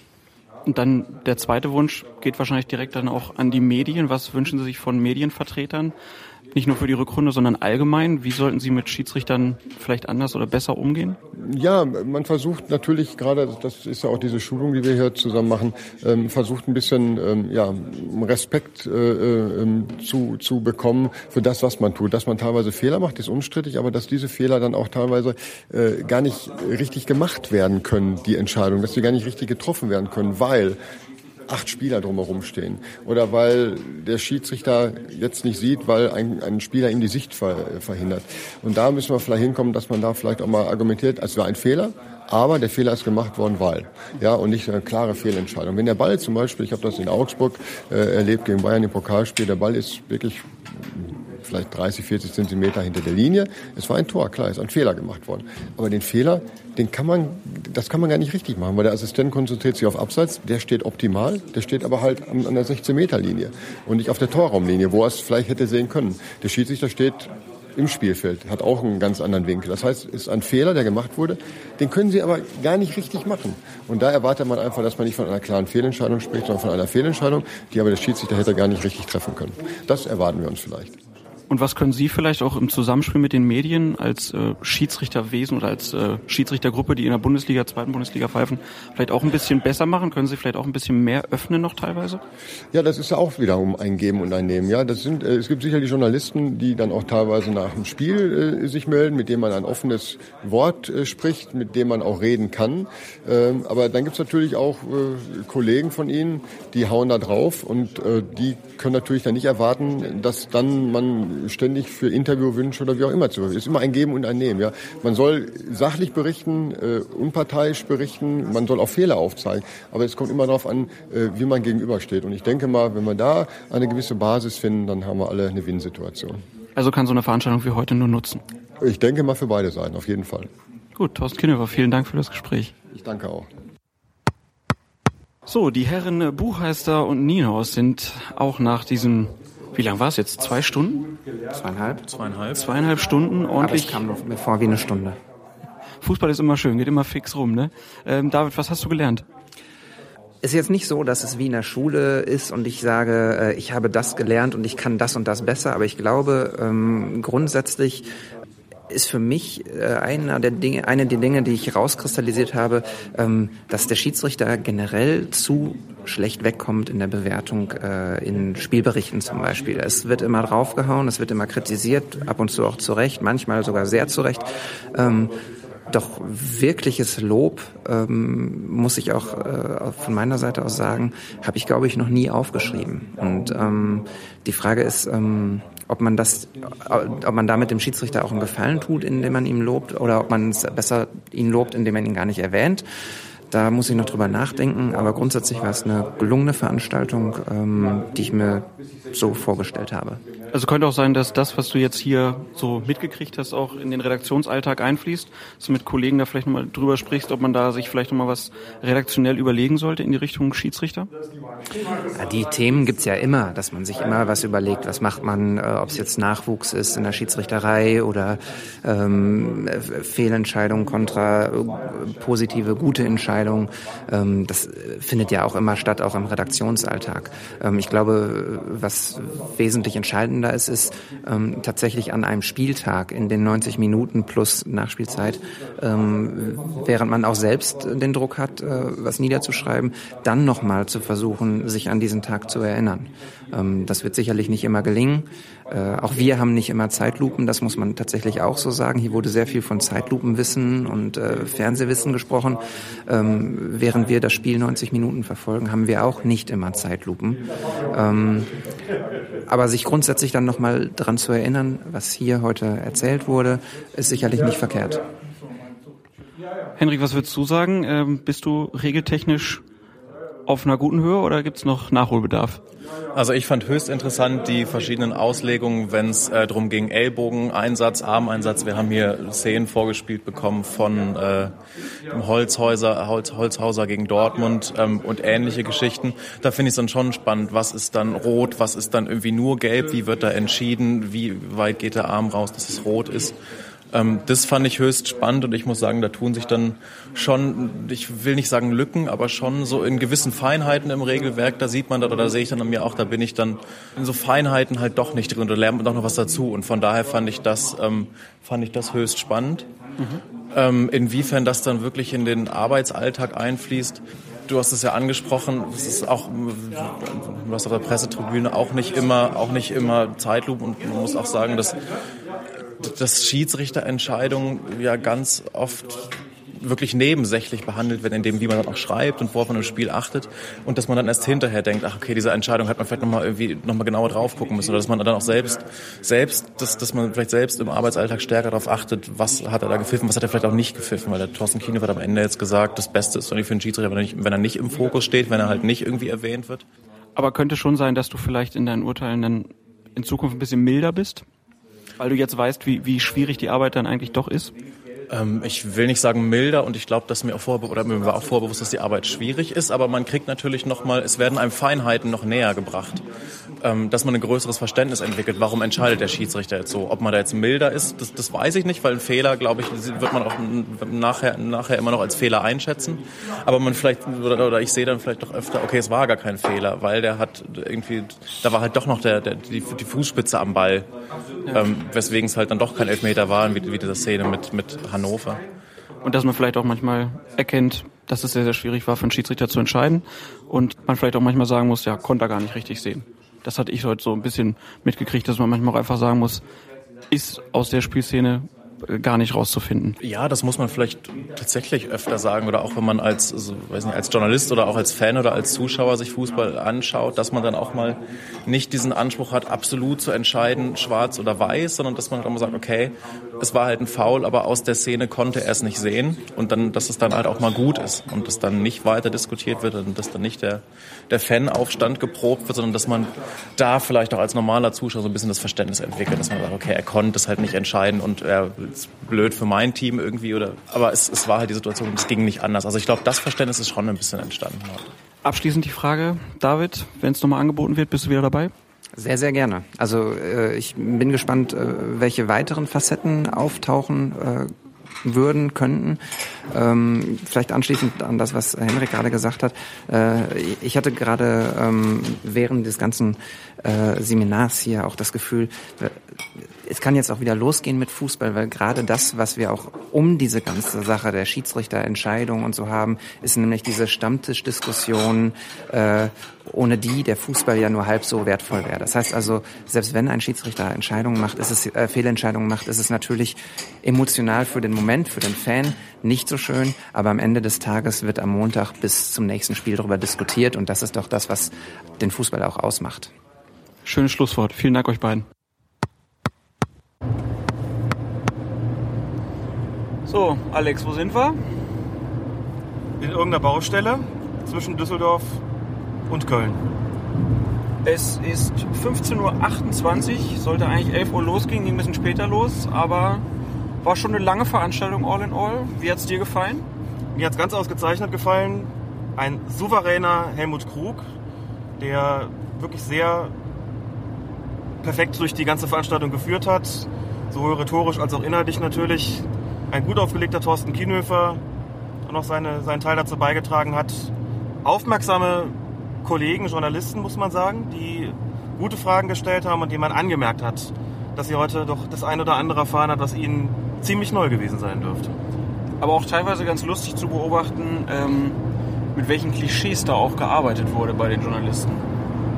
Und dann der zweite Wunsch geht wahrscheinlich direkt dann auch an die Medien. Was wünschen Sie sich von Medienvertretern? Nicht nur für die Rückrunde, sondern allgemein. Wie sollten Sie mit Schiedsrichtern vielleicht anders oder besser umgehen? Ja, man versucht natürlich gerade, das ist ja auch diese Schulung, die wir hier zusammen machen, ähm, versucht ein bisschen ähm, ja, Respekt äh, äh, zu, zu bekommen für das, was man tut. Dass man teilweise Fehler macht, ist unstrittig, aber dass diese Fehler dann auch teilweise äh, gar nicht richtig gemacht werden können, die Entscheidung, dass sie gar nicht richtig getroffen werden können, weil acht Spieler drumherum stehen. Oder weil der Schiedsrichter jetzt nicht sieht, weil ein, ein Spieler ihm die Sicht ver, verhindert. Und da müssen wir vielleicht hinkommen, dass man da vielleicht auch mal argumentiert, es war ein Fehler, aber der Fehler ist gemacht worden, weil. Ja, und nicht eine klare Fehlentscheidung. Wenn der Ball zum Beispiel, ich habe das in Augsburg äh, erlebt gegen Bayern im Pokalspiel, der Ball ist wirklich vielleicht 30, 40 Zentimeter hinter der Linie. Es war ein Tor, klar, ist ein Fehler gemacht worden. Aber den Fehler, den kann man, das kann man gar nicht richtig machen, weil der Assistent konzentriert sich auf Abseits, der steht optimal, der steht aber halt an, an der 16 Meter Linie und nicht auf der Torraumlinie, wo er es vielleicht hätte sehen können. Der Schiedsrichter steht im Spielfeld, hat auch einen ganz anderen Winkel. Das heißt, es ist ein Fehler, der gemacht wurde, den können sie aber gar nicht richtig machen. Und da erwartet man einfach, dass man nicht von einer klaren Fehlentscheidung spricht, sondern von einer Fehlentscheidung, die aber der Schiedsrichter hätte gar nicht richtig treffen können. Das erwarten wir uns vielleicht. Und was können Sie vielleicht auch im Zusammenspiel mit den Medien als äh, Schiedsrichterwesen oder als äh, Schiedsrichtergruppe, die in der Bundesliga, zweiten Bundesliga pfeifen, vielleicht auch ein bisschen besser machen? Können Sie vielleicht auch ein bisschen mehr öffnen noch teilweise? Ja, das ist ja auch wiederum ein Geben und ein Nehmen. Ja, das sind, äh, es gibt sicherlich Journalisten, die dann auch teilweise nach dem Spiel äh, sich melden, mit denen man ein offenes Wort äh, spricht, mit dem man auch reden kann. Ähm, aber dann gibt es natürlich auch äh, Kollegen von Ihnen, die hauen da drauf und äh, die können natürlich dann nicht erwarten, dass dann man ständig für Interviewwünsche oder wie auch immer zu Es ist immer ein Geben und ein Nehmen. Ja. Man soll sachlich berichten, äh, unparteiisch berichten, man soll auch Fehler aufzeigen, aber es kommt immer darauf an, äh, wie man gegenübersteht. Und ich denke mal, wenn wir da eine gewisse Basis finden, dann haben wir alle eine Win-Situation. Also kann so eine Veranstaltung wie heute nur nutzen? Ich denke mal für beide Seiten, auf jeden Fall. Gut, Thorsten Kinnever, vielen Dank für das Gespräch. Ich danke auch. So, die Herren Buchheister und Nienhaus sind auch nach diesem wie lang war es jetzt? Zwei Stunden? Zweieinhalb. Zweieinhalb. Zweieinhalb Stunden ordentlich. Aber es kam mir vor wie eine Stunde. Fußball ist immer schön, geht immer fix rum, ne? Ähm, David, was hast du gelernt? Es ist jetzt nicht so, dass es wie in der Schule ist und ich sage, äh, ich habe das gelernt und ich kann das und das besser, aber ich glaube, ähm, grundsätzlich ist für mich äh, einer der Dinge, eine der Dinge, die ich rauskristallisiert habe, ähm, dass der Schiedsrichter generell zu schlecht wegkommt in der Bewertung äh, in Spielberichten zum Beispiel. Es wird immer draufgehauen, es wird immer kritisiert, ab und zu auch zu Recht, manchmal sogar sehr zu Recht. Ähm, doch wirkliches Lob, ähm, muss ich auch äh, von meiner Seite aus sagen, habe ich, glaube ich, noch nie aufgeschrieben. Und ähm, die Frage ist, ähm, ob man das, ob man damit dem Schiedsrichter auch einen Gefallen tut, indem man ihn lobt, oder ob man es besser ihn lobt, indem man ihn gar nicht erwähnt. Da muss ich noch drüber nachdenken, aber grundsätzlich war es eine gelungene Veranstaltung, ähm, die ich mir so vorgestellt habe. Also könnte auch sein, dass das, was du jetzt hier so mitgekriegt hast, auch in den Redaktionsalltag einfließt, dass du mit Kollegen da vielleicht nochmal drüber sprichst, ob man da sich vielleicht nochmal was redaktionell überlegen sollte in die Richtung Schiedsrichter? Ja, die Themen gibt's ja immer, dass man sich immer was überlegt, was macht man, äh, ob es jetzt Nachwuchs ist in der Schiedsrichterei oder ähm, Fehlentscheidungen kontra äh, positive, gute Entscheidungen. Ähm, das findet ja auch immer statt, auch im Redaktionsalltag. Ähm, ich glaube, was wesentlich entscheidender ist, ist ähm, tatsächlich an einem Spieltag in den 90 Minuten plus Nachspielzeit, ähm, während man auch selbst den Druck hat, äh, was niederzuschreiben, dann nochmal zu versuchen, sich an diesen Tag zu erinnern. Ähm, das wird sicherlich nicht immer gelingen. Äh, auch wir haben nicht immer Zeitlupen, das muss man tatsächlich auch so sagen. Hier wurde sehr viel von Zeitlupenwissen und äh, Fernsehwissen gesprochen. Ähm, während wir das Spiel 90 Minuten verfolgen, haben wir auch nicht immer Zeitlupen. Ähm, aber sich grundsätzlich dann nochmal dran zu erinnern, was hier heute erzählt wurde, ist sicherlich nicht verkehrt. Henrik, was würdest du sagen? Bist du regeltechnisch auf einer guten Höhe oder gibt es noch Nachholbedarf? Also ich fand höchst interessant die verschiedenen Auslegungen, wenn es äh, darum ging, Ellbogeneinsatz, Armeinsatz. Wir haben hier Szenen vorgespielt bekommen von äh, Holzhäuser, Holz, Holzhauser gegen Dortmund ähm, und ähnliche Geschichten. Da finde ich es dann schon spannend, was ist dann rot, was ist dann irgendwie nur gelb, wie wird da entschieden, wie weit geht der Arm raus, dass es rot ist. Ähm, das fand ich höchst spannend und ich muss sagen, da tun sich dann schon, ich will nicht sagen Lücken, aber schon so in gewissen Feinheiten im Regelwerk, da sieht man das oder da sehe ich dann an mir auch, da bin ich dann in so Feinheiten halt doch nicht drin, da lernt man doch noch was dazu und von daher fand ich das, ähm, fand ich das höchst spannend. Mhm. Ähm, inwiefern das dann wirklich in den Arbeitsalltag einfließt, du hast es ja angesprochen, es ist auch, du hast auf der Pressetribüne auch nicht immer, auch nicht immer Zeitlupe und man muss auch sagen, dass dass Schiedsrichterentscheidungen ja ganz oft wirklich nebensächlich behandelt werden, in dem, wie man dann auch schreibt und worauf man im Spiel achtet und dass man dann erst hinterher denkt, ach okay, diese Entscheidung hat man vielleicht nochmal irgendwie nochmal genauer drauf gucken müssen oder dass man dann auch selbst, selbst, dass, dass man vielleicht selbst im Arbeitsalltag stärker darauf achtet, was hat er da gepfiffen, was hat er vielleicht auch nicht gepfiffen, weil der Thorsten Kiene hat am Ende jetzt gesagt, das Beste ist eigentlich für einen Schiedsrichter, wenn er, nicht, wenn er nicht im Fokus steht, wenn er halt nicht irgendwie erwähnt wird. Aber könnte schon sein, dass du vielleicht in deinen Urteilen dann in Zukunft ein bisschen milder bist? Weil du jetzt weißt, wie, wie schwierig die Arbeit dann eigentlich doch ist? Ähm, ich will nicht sagen milder und ich glaube, dass mir auch vorbe oder mir war auch vorbewusst, dass die Arbeit schwierig ist, aber man kriegt natürlich nochmal, es werden einem Feinheiten noch näher gebracht, ähm, dass man ein größeres Verständnis entwickelt. Warum entscheidet der Schiedsrichter jetzt so? Ob man da jetzt milder ist, das, das weiß ich nicht, weil ein Fehler, glaube ich, wird man auch nachher, nachher immer noch als Fehler einschätzen. Aber man vielleicht, oder, oder ich sehe dann vielleicht doch öfter, okay, es war gar kein Fehler, weil der hat irgendwie, da war halt doch noch der, der die, die Fußspitze am Ball, ähm, weswegen es halt dann doch kein Elfmeter war, wie, wie diese Szene mit, mit Hannover. Und dass man vielleicht auch manchmal erkennt, dass es sehr, sehr schwierig war, für einen Schiedsrichter zu entscheiden. Und man vielleicht auch manchmal sagen muss, ja, konnte er gar nicht richtig sehen. Das hatte ich heute so ein bisschen mitgekriegt, dass man manchmal auch einfach sagen muss, ist aus der Spielszene gar nicht rauszufinden. Ja, das muss man vielleicht tatsächlich öfter sagen oder auch wenn man als, also, weiß nicht, als Journalist oder auch als Fan oder als Zuschauer sich Fußball anschaut, dass man dann auch mal nicht diesen Anspruch hat, absolut zu entscheiden, schwarz oder weiß, sondern dass man dann mal sagt, okay, es war halt ein Foul, aber aus der Szene konnte er es nicht sehen und dann, dass es dann halt auch mal gut ist und dass dann nicht weiter diskutiert wird und dass dann nicht der, der Fanaufstand geprobt wird, sondern dass man da vielleicht auch als normaler Zuschauer so ein bisschen das Verständnis entwickelt, dass man sagt, okay, er konnte es halt nicht entscheiden und er ist blöd für mein Team irgendwie oder, aber es, es war halt die Situation, es ging nicht anders. Also ich glaube, das Verständnis ist schon ein bisschen entstanden. Abschließend die Frage, David, wenn es nochmal angeboten wird, bist du wieder dabei? Sehr, sehr gerne. Also äh, ich bin gespannt, äh, welche weiteren Facetten auftauchen äh, würden, könnten. Ähm, vielleicht anschließend an das, was Henrik gerade gesagt hat. Äh, ich hatte gerade ähm, während des ganzen äh, Seminars hier auch das Gefühl, äh, es kann jetzt auch wieder losgehen mit Fußball, weil gerade das, was wir auch um diese ganze Sache der Schiedsrichterentscheidung und so haben, ist nämlich diese Stammtischdiskussion, äh, ohne die der Fußball ja nur halb so wertvoll wäre. Das heißt also, selbst wenn ein Schiedsrichter Entscheidungen macht, ist es äh, Fehlentscheidungen macht, ist es natürlich emotional für den Moment, für den Fan nicht so schön, aber am Ende des Tages wird am Montag bis zum nächsten Spiel darüber diskutiert und das ist doch das, was den Fußball auch ausmacht. Schönes Schlusswort. Vielen Dank euch beiden. So, Alex, wo sind wir? In irgendeiner Baustelle zwischen Düsseldorf und Köln. Es ist 15.28 Uhr, sollte eigentlich 11 Uhr losgehen, ging ein bisschen später los, aber war schon eine lange Veranstaltung all in all. Wie hat es dir gefallen? Mir hat es ganz ausgezeichnet gefallen. Ein souveräner Helmut Krug, der wirklich sehr perfekt durch die ganze Veranstaltung geführt hat, sowohl rhetorisch als auch inhaltlich natürlich. Ein gut aufgelegter Thorsten Kienhöfer auch noch seine, seinen Teil dazu beigetragen hat. Aufmerksame Kollegen, Journalisten, muss man sagen, die gute Fragen gestellt haben und die man angemerkt hat, dass sie heute doch das ein oder andere erfahren hat, was ihnen ziemlich neu gewesen sein dürfte. Aber auch teilweise ganz lustig zu beobachten, ähm, mit welchen Klischees da auch gearbeitet wurde bei den Journalisten.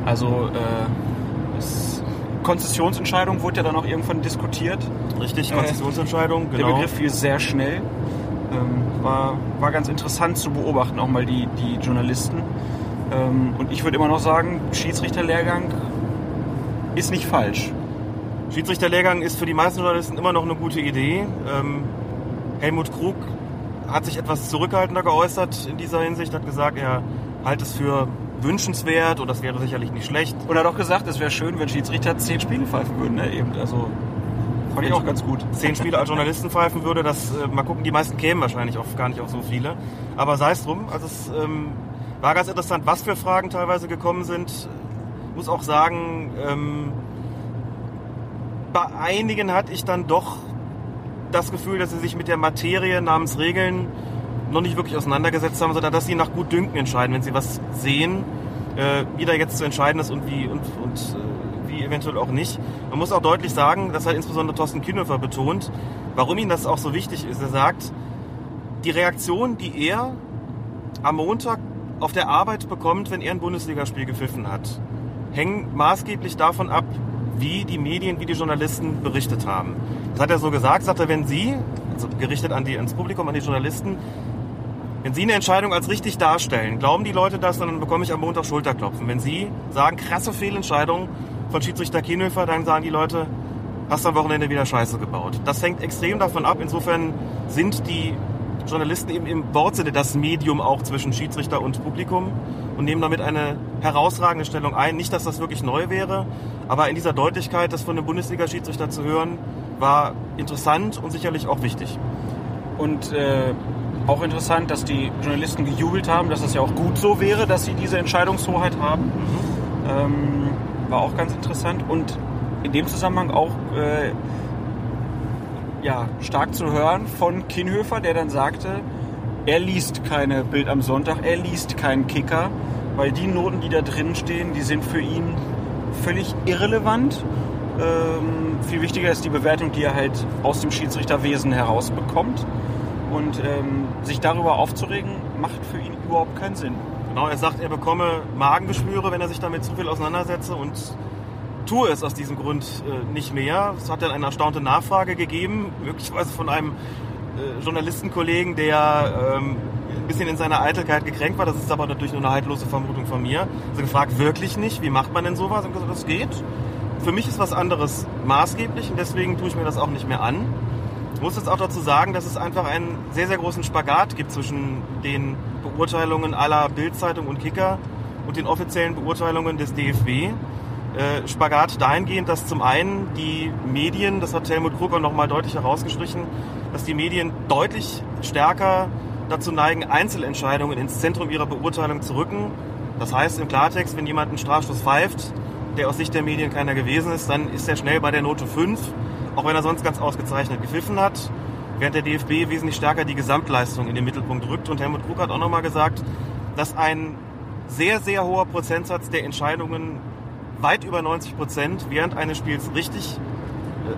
Also äh, es, Konzessionsentscheidung wurde ja dann auch irgendwann diskutiert. Richtig, Konzessionsentscheidung, äh, genau. Der Begriff fiel sehr schnell. Ähm, war, war ganz interessant zu beobachten, auch mal die, die Journalisten. Ähm, und ich würde immer noch sagen, Schiedsrichterlehrgang ist nicht falsch. Schiedsrichterlehrgang ist für die meisten Journalisten immer noch eine gute Idee. Ähm, Helmut Krug hat sich etwas zurückhaltender geäußert in dieser Hinsicht, hat gesagt, er halte es für wünschenswert und das wäre sicherlich nicht schlecht. Und er hat auch gesagt, es wäre schön, wenn Schiedsrichter zehn Spiele pfeifen würden. Ne? Eben, also fand ich auch ganz gut. Zehn Spiele als Journalisten pfeifen würde, das äh, mal gucken, die meisten kämen wahrscheinlich auf, gar nicht auf so viele. Aber sei es drum, also es ähm, war ganz interessant, was für Fragen teilweise gekommen sind. Muss auch sagen, ähm, bei einigen hatte ich dann doch das Gefühl, dass sie sich mit der Materie namens Regeln noch nicht wirklich auseinandergesetzt haben, sondern dass sie nach gut Dünken entscheiden, wenn sie was sehen, äh, wie da jetzt zu entscheiden ist und wie und, und äh, wie eventuell auch nicht. Man muss auch deutlich sagen, das hat insbesondere Thorsten Kienhofer betont, warum ihm das auch so wichtig ist. Er sagt, die Reaktion, die er am Montag auf der Arbeit bekommt, wenn er ein Bundesligaspiel gepfiffen hat, hängen maßgeblich davon ab, wie die Medien, wie die Journalisten berichtet haben. Das hat er so gesagt, sagt er, wenn Sie, also gerichtet an die, ans Publikum, an die Journalisten, wenn Sie eine Entscheidung als richtig darstellen, glauben die Leute das, dann bekomme ich am Montag Schulterklopfen. Wenn Sie sagen, krasse Fehlentscheidung von Schiedsrichter Kienhöfer, dann sagen die Leute, hast am Wochenende wieder Scheiße gebaut. Das hängt extrem davon ab. Insofern sind die Journalisten eben im Wortsinne das Medium auch zwischen Schiedsrichter und Publikum und nehmen damit eine herausragende Stellung ein. Nicht, dass das wirklich neu wäre, aber in dieser Deutlichkeit, das von einem Bundesliga-Schiedsrichter zu hören, war interessant und sicherlich auch wichtig. Und äh, auch interessant, dass die Journalisten gejubelt haben, dass es ja auch gut so wäre, dass sie diese Entscheidungshoheit haben. Mhm. Ähm, war auch ganz interessant und in dem Zusammenhang auch äh, ja, stark zu hören von Kinhöfer, der dann sagte, er liest keine Bild am Sonntag, er liest keinen Kicker, weil die Noten, die da drin stehen, die sind für ihn völlig irrelevant. Ähm, viel wichtiger ist die Bewertung, die er halt aus dem Schiedsrichterwesen herausbekommt. Und ähm, sich darüber aufzuregen, macht für ihn überhaupt keinen Sinn. Genau, er sagt, er bekomme Magengeschwüre, wenn er sich damit zu viel auseinandersetze und tue es aus diesem Grund äh, nicht mehr. Es hat dann eine erstaunte Nachfrage gegeben, möglicherweise von einem äh, Journalistenkollegen, der ähm, ein bisschen in seiner Eitelkeit gekränkt war. Das ist aber natürlich nur eine haltlose Vermutung von mir. Also gefragt, wirklich nicht, wie macht man denn sowas? Und gesagt, das geht. Für mich ist was anderes maßgeblich und deswegen tue ich mir das auch nicht mehr an. Ich muss jetzt auch dazu sagen, dass es einfach einen sehr, sehr großen Spagat gibt zwischen den Beurteilungen aller Bildzeitung und Kicker und den offiziellen Beurteilungen des DFB. Äh, Spagat dahingehend, dass zum einen die Medien, das hat Helmut Krug auch nochmal deutlich herausgestrichen, dass die Medien deutlich stärker dazu neigen, Einzelentscheidungen ins Zentrum ihrer Beurteilung zu rücken. Das heißt im Klartext, wenn jemand einen Strafstoß pfeift, der aus Sicht der Medien keiner gewesen ist, dann ist er schnell bei der Note 5 auch wenn er sonst ganz ausgezeichnet gepfiffen hat, während der DFB wesentlich stärker die Gesamtleistung in den Mittelpunkt rückt. Und Helmut Krug hat auch nochmal gesagt, dass ein sehr, sehr hoher Prozentsatz der Entscheidungen, weit über 90 Prozent, während eines Spiels richtig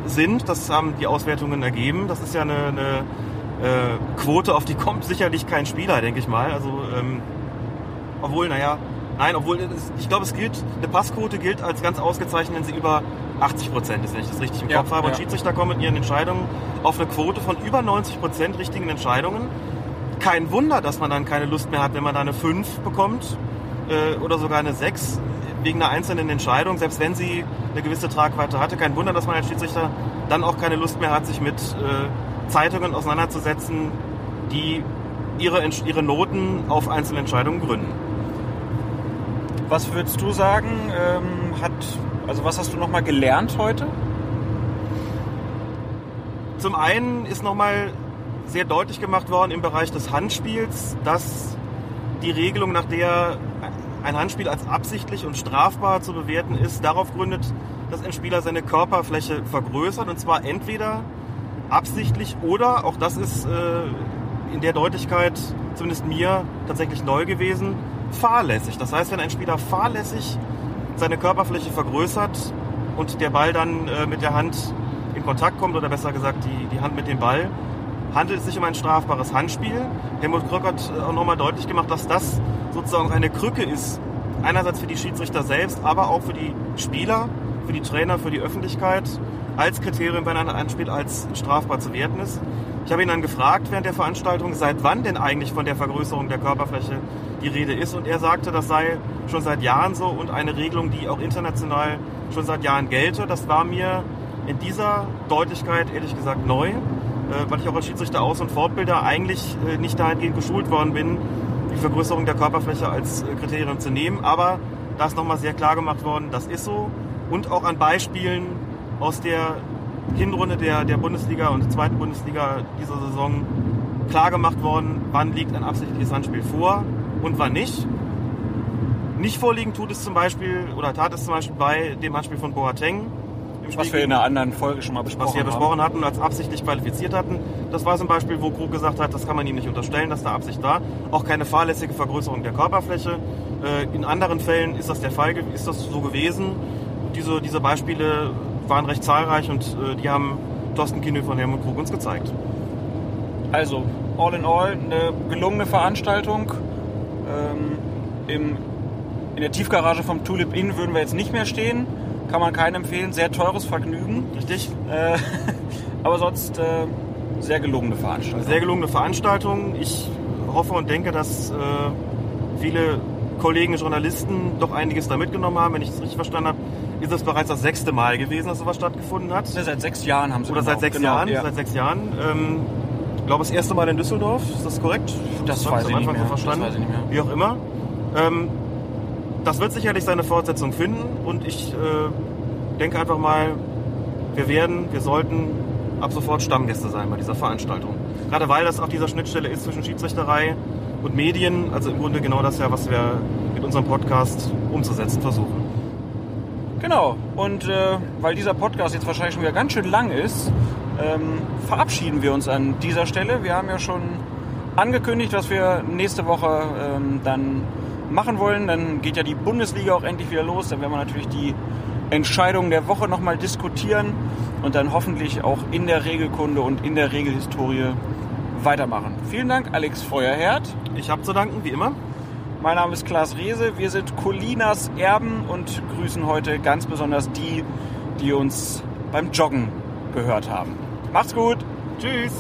sind. Das haben die Auswertungen ergeben. Das ist ja eine, eine äh, Quote, auf die kommt sicherlich kein Spieler, denke ich mal. Also, ähm, obwohl, naja, nein, obwohl, ich glaube, es gilt, eine Passquote gilt als ganz ausgezeichnet, wenn sie über 80 Prozent ist, wenn ich das richtig im Ja, Kopf habe. Und ja. Schiedsrichter kommen mit ihren Entscheidungen auf eine Quote von über 90 Prozent richtigen Entscheidungen. Kein Wunder, dass man dann keine Lust mehr hat, wenn man da eine 5 bekommt äh, oder sogar eine 6 wegen einer einzelnen Entscheidung, selbst wenn sie eine gewisse Tragweite hatte. Kein Wunder, dass man als Schiedsrichter dann auch keine Lust mehr hat, sich mit äh, Zeitungen auseinanderzusetzen, die ihre, ihre Noten auf einzelne Entscheidungen gründen. Was würdest du sagen, ähm, hat, also was hast du nochmal gelernt heute? Zum einen ist nochmal sehr deutlich gemacht worden im Bereich des Handspiels, dass die Regelung, nach der ein Handspiel als absichtlich und strafbar zu bewerten ist, darauf gründet, dass ein Spieler seine Körperfläche vergrößert und zwar entweder absichtlich oder, auch das ist äh, in der Deutlichkeit zumindest mir tatsächlich neu gewesen, fahrlässig. Das heißt, wenn ein Spieler fahrlässig seine Körperfläche vergrößert und der Ball dann äh, mit der Hand in Kontakt kommt oder besser gesagt die, die Hand mit dem Ball, handelt es sich um ein strafbares Handspiel. Helmut Kröck hat äh, auch nochmal deutlich gemacht, dass das sozusagen eine Krücke ist. Einerseits für die Schiedsrichter selbst, aber auch für die Spieler, für die Trainer, für die Öffentlichkeit als Kriterium, wenn ein Handspiel als strafbar zu werten ist. Ich habe ihn dann gefragt während der Veranstaltung, seit wann denn eigentlich von der Vergrößerung der Körperfläche die Rede ist. Und er sagte, das sei schon seit Jahren so und eine Regelung, die auch international schon seit Jahren gelte. Das war mir in dieser Deutlichkeit ehrlich gesagt neu, äh, weil ich auch als Schiedsrichter Aus- und Fortbilder eigentlich äh, nicht dahingehend geschult worden bin, die Vergrößerung der Körperfläche als äh, Kriterium zu nehmen. Aber da ist nochmal sehr klar gemacht worden, das ist so. Und auch an Beispielen aus der Hinrunde der, der Bundesliga und der zweiten Bundesliga dieser Saison klar gemacht worden, wann liegt ein absichtliches Handspiel vor und wann nicht. Nicht vorliegen tut es zum Beispiel, oder tat es zum Beispiel bei dem Handspiel von Boateng. im Was Spiel wir in einer anderen Folge schon mal besprochen was wir haben. besprochen hatten und als absichtlich qualifiziert hatten. Das war zum Beispiel, wo Krug gesagt hat, das kann man ihm nicht unterstellen, dass da Absicht war. Auch keine fahrlässige Vergrößerung der Körperfläche. Äh, In anderen Fällen ist das der Fall, ist das so gewesen. Diese, diese Beispiele waren recht zahlreich und äh, die haben Thorsten Kinö von Helmut Krug uns gezeigt. Also, all in all, eine gelungene Veranstaltung. Ähm, im, in der Tiefgarage vom Tulip Inn würden wir jetzt nicht mehr stehen. Kann man keinen empfehlen. Sehr teures Vergnügen. Richtig. Äh, aber sonst äh, sehr gelungene Veranstaltung. Sehr gelungene Veranstaltung. Ich hoffe und denke, dass äh, viele Kollegen Journalisten doch einiges da mitgenommen haben. Wenn ich es richtig verstanden habe, ist es bereits das sechste Mal gewesen, dass sowas stattgefunden hat. seit sechs Jahren haben sie Oder genau, seit sechs genau, Jahren. ja. Seit sechs Jahren. Ähm, glaube, das erste Mal in Düsseldorf. Ist das korrekt? Das hab weiß ich am nicht Anfang mehr. so verstanden. Das weiß ich nicht mehr. Wie auch immer. Ähm, das wird sicherlich seine Fortsetzung finden und ich äh, denke einfach mal, wir werden, wir sollten ab sofort Stammgäste sein bei dieser Veranstaltung. Gerade weil das auf dieser Schnittstelle ist zwischen Schiedsrichterei und Medien, also im Grunde genau das ja, was wir mit unserem Podcast umzusetzen versuchen. Genau. Und äh, weil dieser Podcast jetzt wahrscheinlich schon wieder ganz schön lang ist, ähm, verabschieden wir uns an dieser Stelle. Wir haben ja schon angekündigt, was wir nächste Woche ähm, dann machen wollen. Dann geht ja die Bundesliga auch endlich wieder los. Dann werden wir natürlich die Entscheidungen der Woche nochmal diskutieren und dann hoffentlich auch in der Regelkunde und in der Regelhistorie weitermachen. Vielen Dank, Alex Feuerherd. Ich habe zu danken, wie immer. Mein Name ist Klaas Rehse. Wir sind Colinas Erben und grüßen heute ganz besonders die, die uns beim Joggen gehört haben. Macht's gut. Tschüss.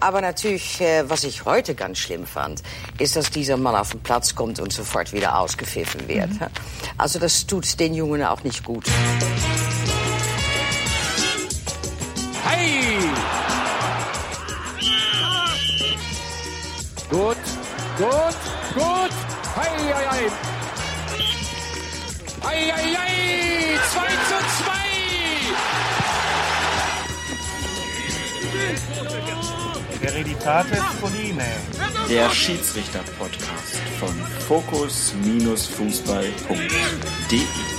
Aber natürlich, äh, was ich heute ganz schlimm fand, ist, dass dieser Mann auf den Platz kommt und sofort wieder ausgepfiffen wird. Also das tut den Jungen auch nicht gut. Hey! Gut, gut, gut. Hei, hei, hei. Hei. 2 zu 2. Hereditates Coline. Der Schiedsrichter-Podcast von Fokus-Fußball.de